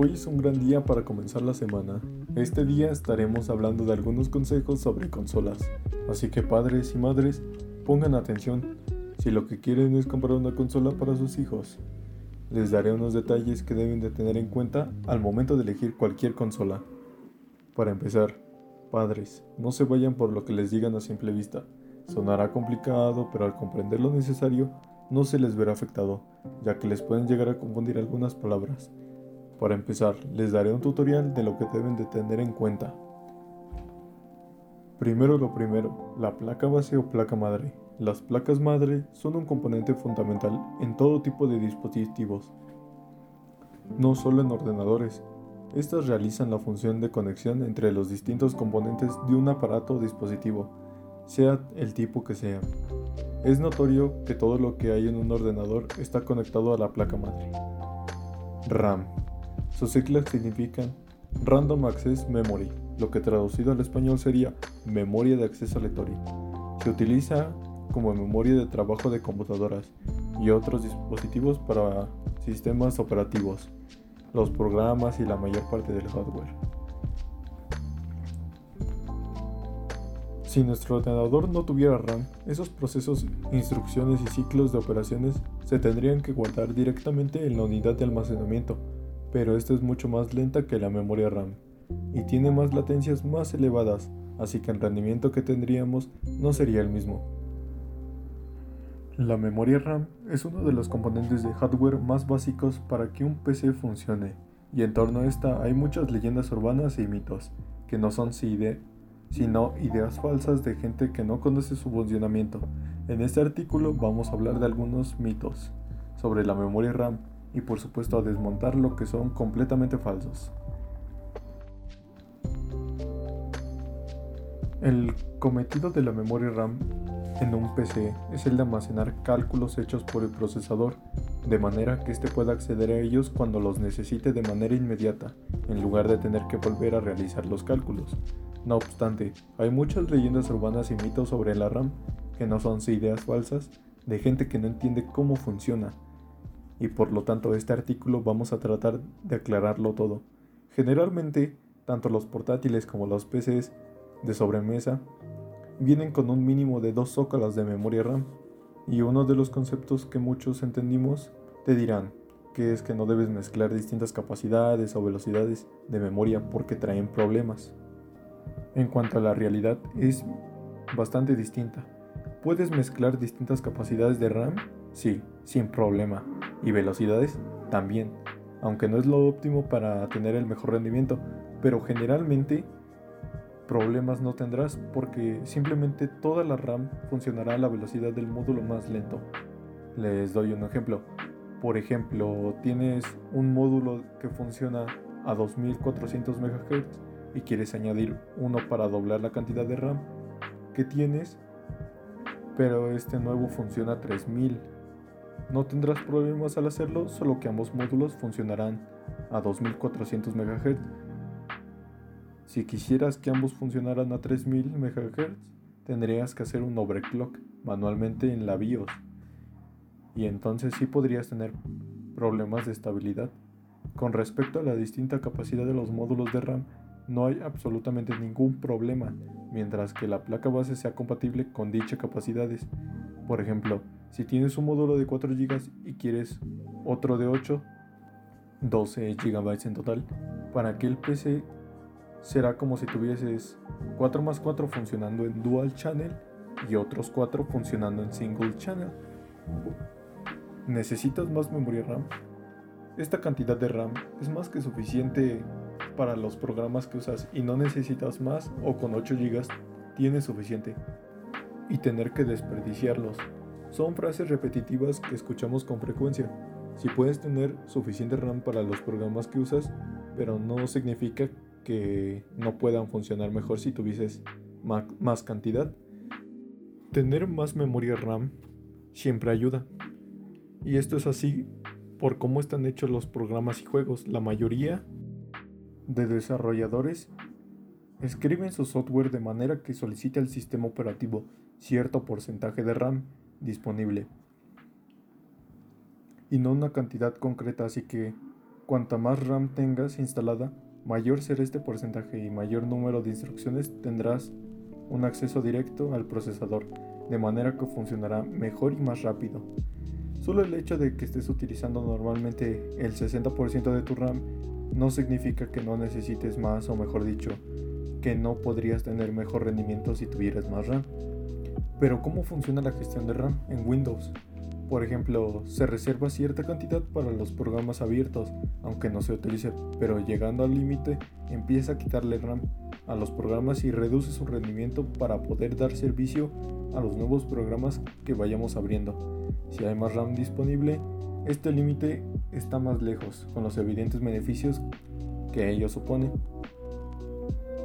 [SPEAKER 3] Hoy es un gran día para comenzar la semana. Este día estaremos hablando de algunos consejos sobre consolas. Así que padres y madres, pongan atención si lo que quieren es comprar una consola para sus hijos. Les daré unos detalles que deben de tener en cuenta al momento de elegir cualquier consola. Para empezar, padres, no se vayan por lo que les digan a simple vista. Sonará complicado, pero al comprender lo necesario, no se les verá afectado, ya que les pueden llegar a confundir algunas palabras. Para empezar, les daré un tutorial de lo que deben de tener en cuenta. Primero lo primero, la placa base o placa madre. Las placas madre son un componente fundamental en todo tipo de dispositivos, no solo en ordenadores,
[SPEAKER 5] Estas realizan la función de conexión entre los distintos componentes de un aparato o dispositivo, sea el tipo que sea. Es notorio que todo lo que hay en un ordenador está conectado a la placa madre. RAM. Sus siglas significan Random Access Memory, lo que traducido al español sería memoria de acceso aleatorio. Se utiliza como memoria de trabajo de computadoras y otros dispositivos para sistemas operativos, los programas y la mayor parte del hardware. Si nuestro ordenador no tuviera RAM, esos procesos, instrucciones y ciclos de operaciones se tendrían que guardar directamente en la unidad de almacenamiento, pero esta es mucho más lenta que la memoria RAM y tiene más latencias más elevadas, así que el rendimiento que tendríamos no sería el mismo. La memoria RAM es uno de los componentes de hardware más básicos para que un PC funcione, y en torno a esta hay muchas leyendas urbanas y mitos, que no son sino ideas falsas de gente que no conoce su funcionamiento. En este artículo vamos a hablar de algunos mitos sobre la memoria RAM y por supuesto a desmontar lo que son completamente falsos. El cometido de la memoria RAM en un PC es el de almacenar cálculos hechos por el procesador, de manera que éste pueda acceder a ellos cuando los necesite de manera inmediata, en lugar de tener que volver a realizar los cálculos. No obstante, hay muchas leyendas urbanas y mitos sobre la RAM que no son ideas falsas de gente que no entiende cómo funciona, y por lo tanto este artículo vamos a tratar de aclararlo todo. Generalmente, tanto los portátiles como los PCs de sobremesa vienen con un mínimo de dos zócalas de memoria RAM, y uno de los conceptos que muchos entendimos te dirán que es que no debes mezclar distintas capacidades o velocidades de memoria porque traen problemas. En cuanto a la realidad es bastante distinta. ¿Puedes mezclar distintas capacidades de RAM? Sí, sin problema. Y velocidades también. Aunque no es lo óptimo para tener el mejor rendimiento, pero generalmente problemas no tendrás porque simplemente toda la RAM funcionará a la velocidad del módulo más lento. Les doy un ejemplo. Por ejemplo, tienes un módulo que funciona a 2400 MHz y quieres añadir uno para doblar la cantidad de RAM que tienes, pero este nuevo funciona a 3000. No tendrás problemas al hacerlo, solo que ambos módulos funcionarán a 2400 MHz. Si quisieras que ambos funcionaran a 3000 MHz, tendrías que hacer un overclock manualmente en la BIOS. Y entonces sí podrías tener problemas de estabilidad. Con respecto a la distinta capacidad de los módulos de RAM, no hay absolutamente ningún problema, mientras que la placa base sea compatible con dichas capacidades. Por ejemplo, si tienes un módulo de 4 GB y quieres otro de 8, 12 GB en total, para aquel PC será como si tuvieses 4 más 4 funcionando en dual channel y otros 4 funcionando en single channel. ¿Necesitas más memoria RAM? Esta cantidad de RAM es más que suficiente para los programas que usas y no necesitas más o con 8 GB tienes suficiente. Y tener que desperdiciarlos. Son frases repetitivas que escuchamos con frecuencia. Si puedes tener suficiente RAM para los programas que usas, pero no significa que no puedan funcionar mejor si tuvieses más cantidad. Tener más memoria RAM siempre ayuda. Y esto es así por cómo están hechos los programas y juegos. La mayoría de desarrolladores escriben su software de manera que solicite al sistema operativo cierto porcentaje de RAM disponible y no una cantidad concreta, así que cuanta más RAM tengas instalada, mayor será este porcentaje y mayor número de instrucciones tendrás un acceso directo al procesador, de manera que funcionará mejor y más rápido. Solo el hecho de que estés utilizando normalmente el 60% de tu RAM no significa que no necesites más o mejor dicho, que no podrías tener mejor rendimiento si tuvieras más RAM. Pero ¿cómo funciona la gestión de RAM en Windows? Por ejemplo, se reserva cierta cantidad para los programas abiertos, aunque no se utilice, pero llegando al límite empieza a quitarle RAM a los programas y reduce su rendimiento para poder dar servicio a los nuevos programas que vayamos abriendo. Si hay más RAM disponible, este límite está más lejos, con los evidentes beneficios que
[SPEAKER 11] ello supone.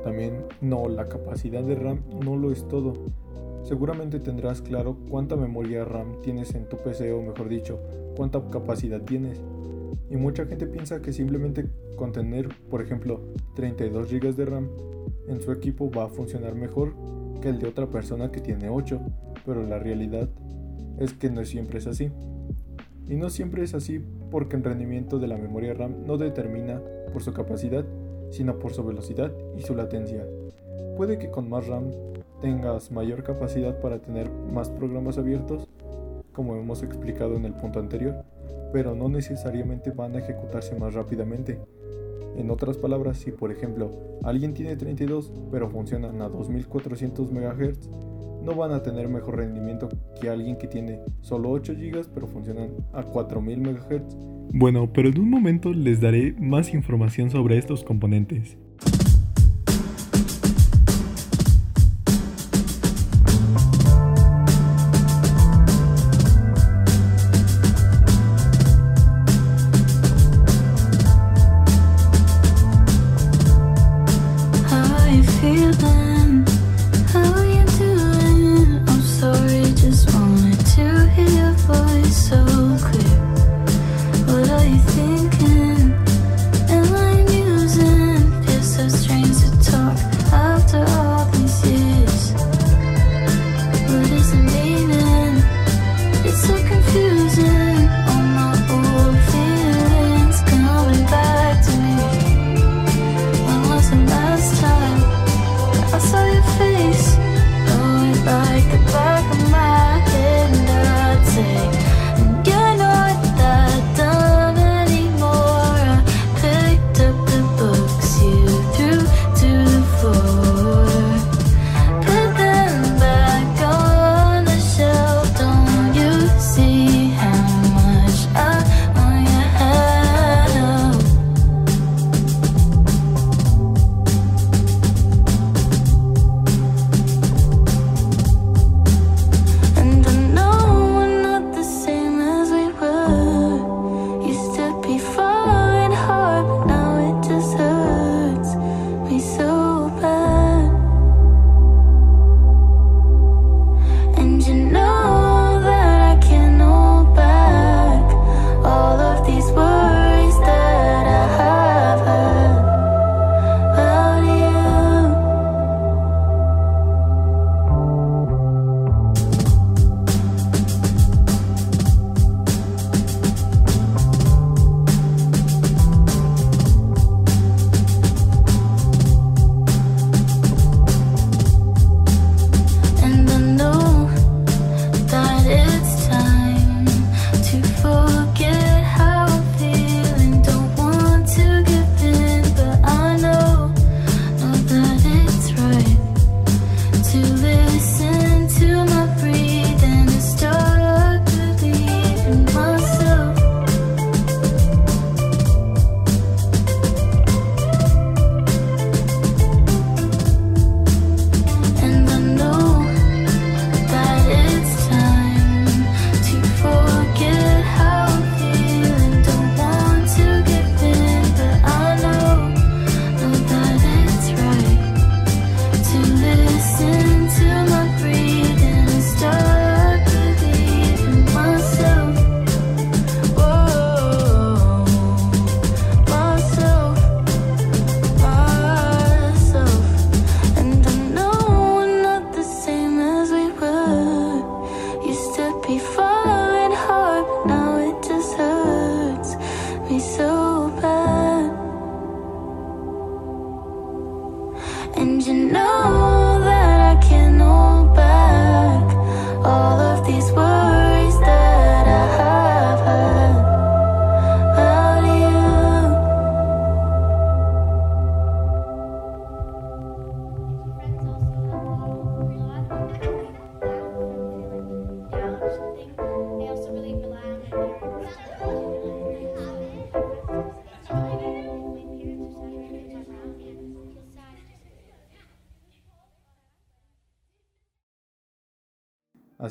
[SPEAKER 11] También no, la capacidad de RAM no lo es todo. Seguramente tendrás claro cuánta memoria RAM tienes en tu PC o mejor dicho, cuánta capacidad tienes. Y mucha gente piensa que simplemente con tener, por ejemplo, 32 GB de RAM en su equipo va a funcionar mejor que el de otra persona que tiene 8, pero la realidad es que no siempre es así. Y no siempre es así porque el rendimiento de la memoria RAM no determina por su capacidad, sino por su velocidad y su latencia. Puede que con más RAM tengas mayor capacidad para tener más programas abiertos, como hemos explicado en el punto anterior, pero no necesariamente van a ejecutarse más rápidamente. En otras palabras, si por ejemplo alguien tiene 32 pero funcionan a 2400 MHz, no van a tener mejor rendimiento que alguien que tiene solo 8 GB pero funcionan a 4000 MHz. Bueno, pero en un momento les daré más información sobre estos componentes.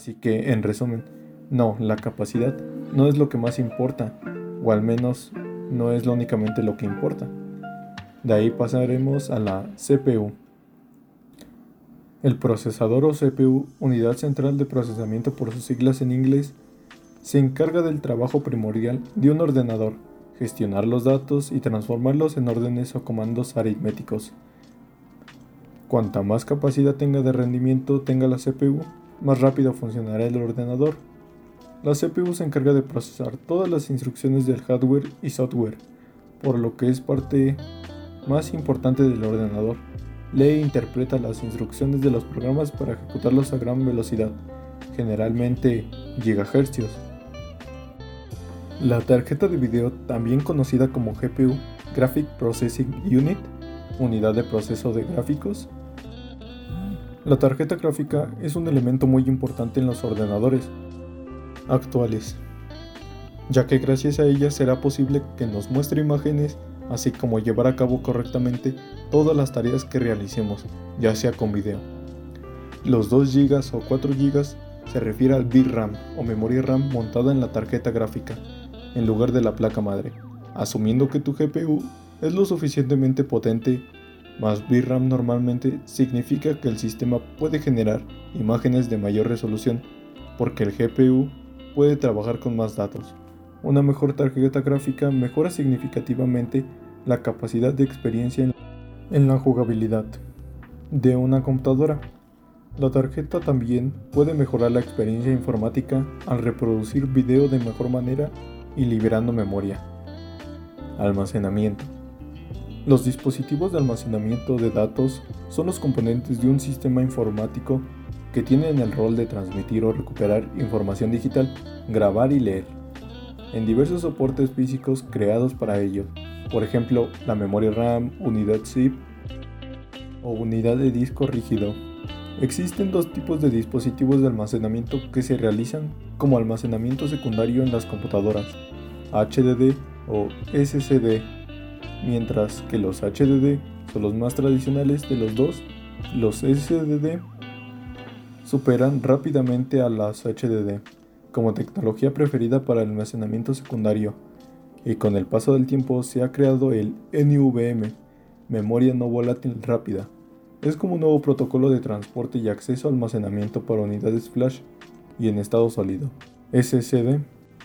[SPEAKER 11] Así que, en resumen, no, la capacidad no es lo que más importa, o al menos no es únicamente lo que importa.
[SPEAKER 5] De ahí pasaremos a la CPU. El procesador o CPU, unidad central de procesamiento por sus siglas en inglés, se encarga del trabajo primordial de un ordenador, gestionar los datos y transformarlos en órdenes o comandos aritméticos. Cuanta más capacidad tenga de rendimiento tenga la CPU, más rápido funcionará el ordenador. La CPU se encarga de procesar todas las instrucciones del hardware y software, por lo que es parte más importante del ordenador. Lee e interpreta las instrucciones de los programas para ejecutarlos a gran velocidad, generalmente gigahercios. La tarjeta de video, también conocida como GPU, Graphic Processing Unit, unidad de proceso de gráficos. La tarjeta gráfica es un elemento muy importante en los ordenadores actuales, ya que gracias a ella será posible que nos muestre imágenes, así como llevar a cabo correctamente todas las tareas que realicemos, ya sea con video. Los 2 GB o 4 GB se refiere al VRAM o memoria RAM montada en la tarjeta gráfica, en lugar de la placa madre, asumiendo que tu GPU es lo suficientemente potente, más VRAM normalmente significa que el sistema puede generar imágenes de mayor resolución, porque el GPU puede trabajar con más datos. Una mejor tarjeta gráfica mejora significativamente la capacidad de experiencia en la jugabilidad de una computadora. La tarjeta también puede mejorar la experiencia informática al reproducir video de mejor manera y liberando memoria. Almacenamiento. Los dispositivos de almacenamiento de datos son los componentes de un sistema informático que tienen el rol de transmitir o recuperar información digital, grabar y leer, en diversos soportes físicos creados para ello, por ejemplo la memoria RAM, unidad zip o unidad de disco rígido. Existen dos tipos de dispositivos de almacenamiento que se realizan como almacenamiento secundario en las computadoras, HDD o SSD, mientras que los HDD son los más tradicionales de los dos, los SSD superan rápidamente a las HDD como tecnología preferida para el almacenamiento secundario, y con el paso del tiempo se ha creado el NVMe, memoria no volátil rápida. Es como un nuevo protocolo de transporte y acceso a almacenamiento para unidades flash y en estado sólido, SSD,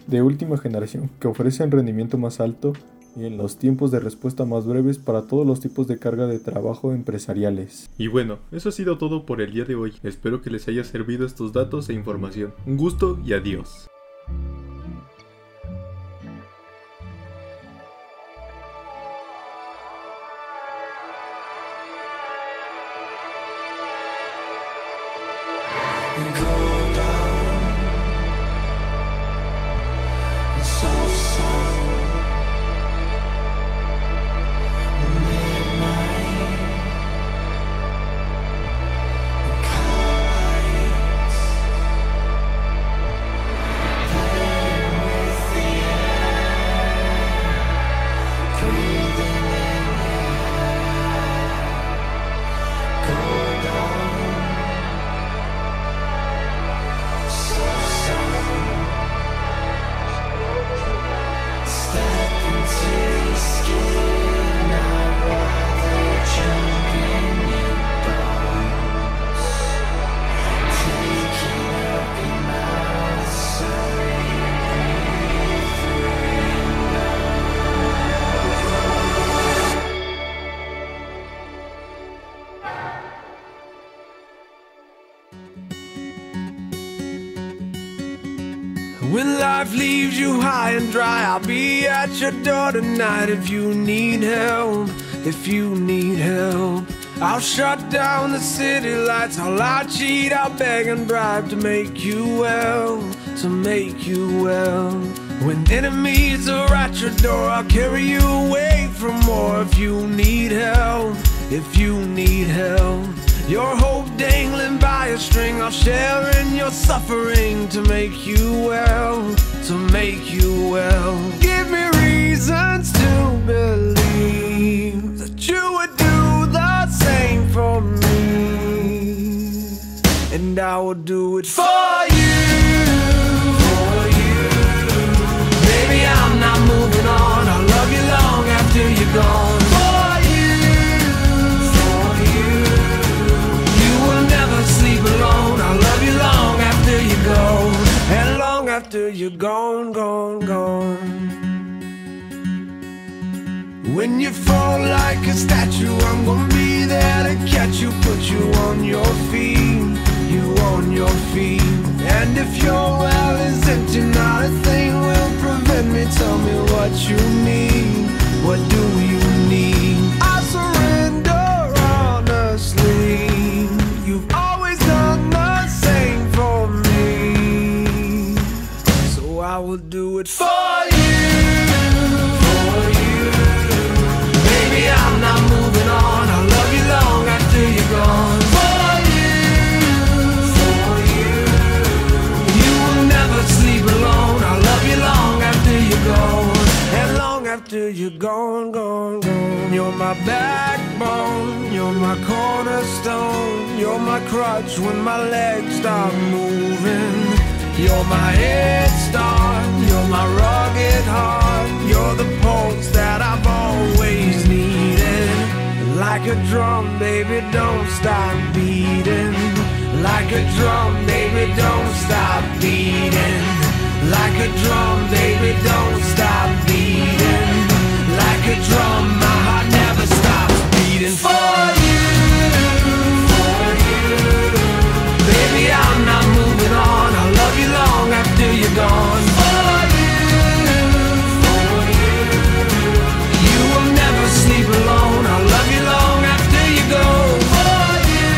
[SPEAKER 5] de última generación que ofrecen rendimiento más alto y en los tiempos de respuesta más breves para todos los tipos de carga de trabajo empresariales.
[SPEAKER 13] Y bueno, eso ha sido todo por el día de hoy. Espero que les haya servido estos datos e información. Un gusto y adiós.
[SPEAKER 3] Leaves you high and dry, I'll be at your door tonight if you need help. If you need help, I'll shut down the city lights. I'll lie, cheat, I'll beg and bribe to make you well, to make you well. When enemies are at your door, I'll carry you away from more. If you need help, if you need help. Your hope dangling by a string, I'll share in your suffering to make you well, to make you well. Give me reasons to believe that you would do the same for me, and I will do it for you. You're gone, gone, gone. When you fall like a statue, I'm gonna be there to catch you, put you on your feet, you on your feet. And if your well is empty, not a thing will prevent me. Tell me what you need, what do you need? I surrender will do it for you. For you. Baby, I'm not moving on. I love you long after you're gone. For you, for you. You will never sleep alone. I love you long after you're gone. And long after you're gone, gone, gone. You're my backbone. You're my cornerstone. You're my crutch when my legs stop moving. You're my head start. You're my rugged heart. You're the pulse that I've always needed. Like a drum, baby, don't stop beating. Like a drum, baby, don't stop beating. Like a drum, baby, don't stop beating. Like a drum, my heart never stops beating for you. For you. Baby, I'm not moving on. I love you long after you're gone. Sleep alone. I love you long after you go. For you.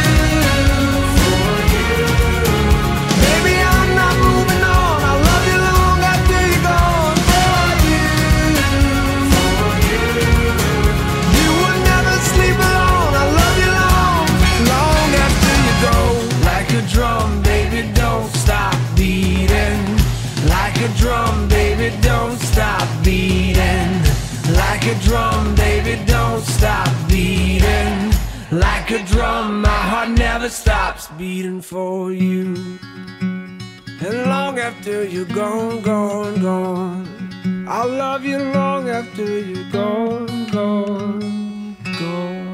[SPEAKER 3] For you. Baby, I'm not moving on. I love you long after you're gone. For you. For you. You never sleep alone. I love you long, long after you go. Like a drum, baby, don't stop beating. Like a drum, baby, don't stop beating. A drum, baby, don't stop beating. Like a drum, my heart never stops beating for you. And long after you're gone, gone, gone. I'll love you long after you're gone, gone, gone.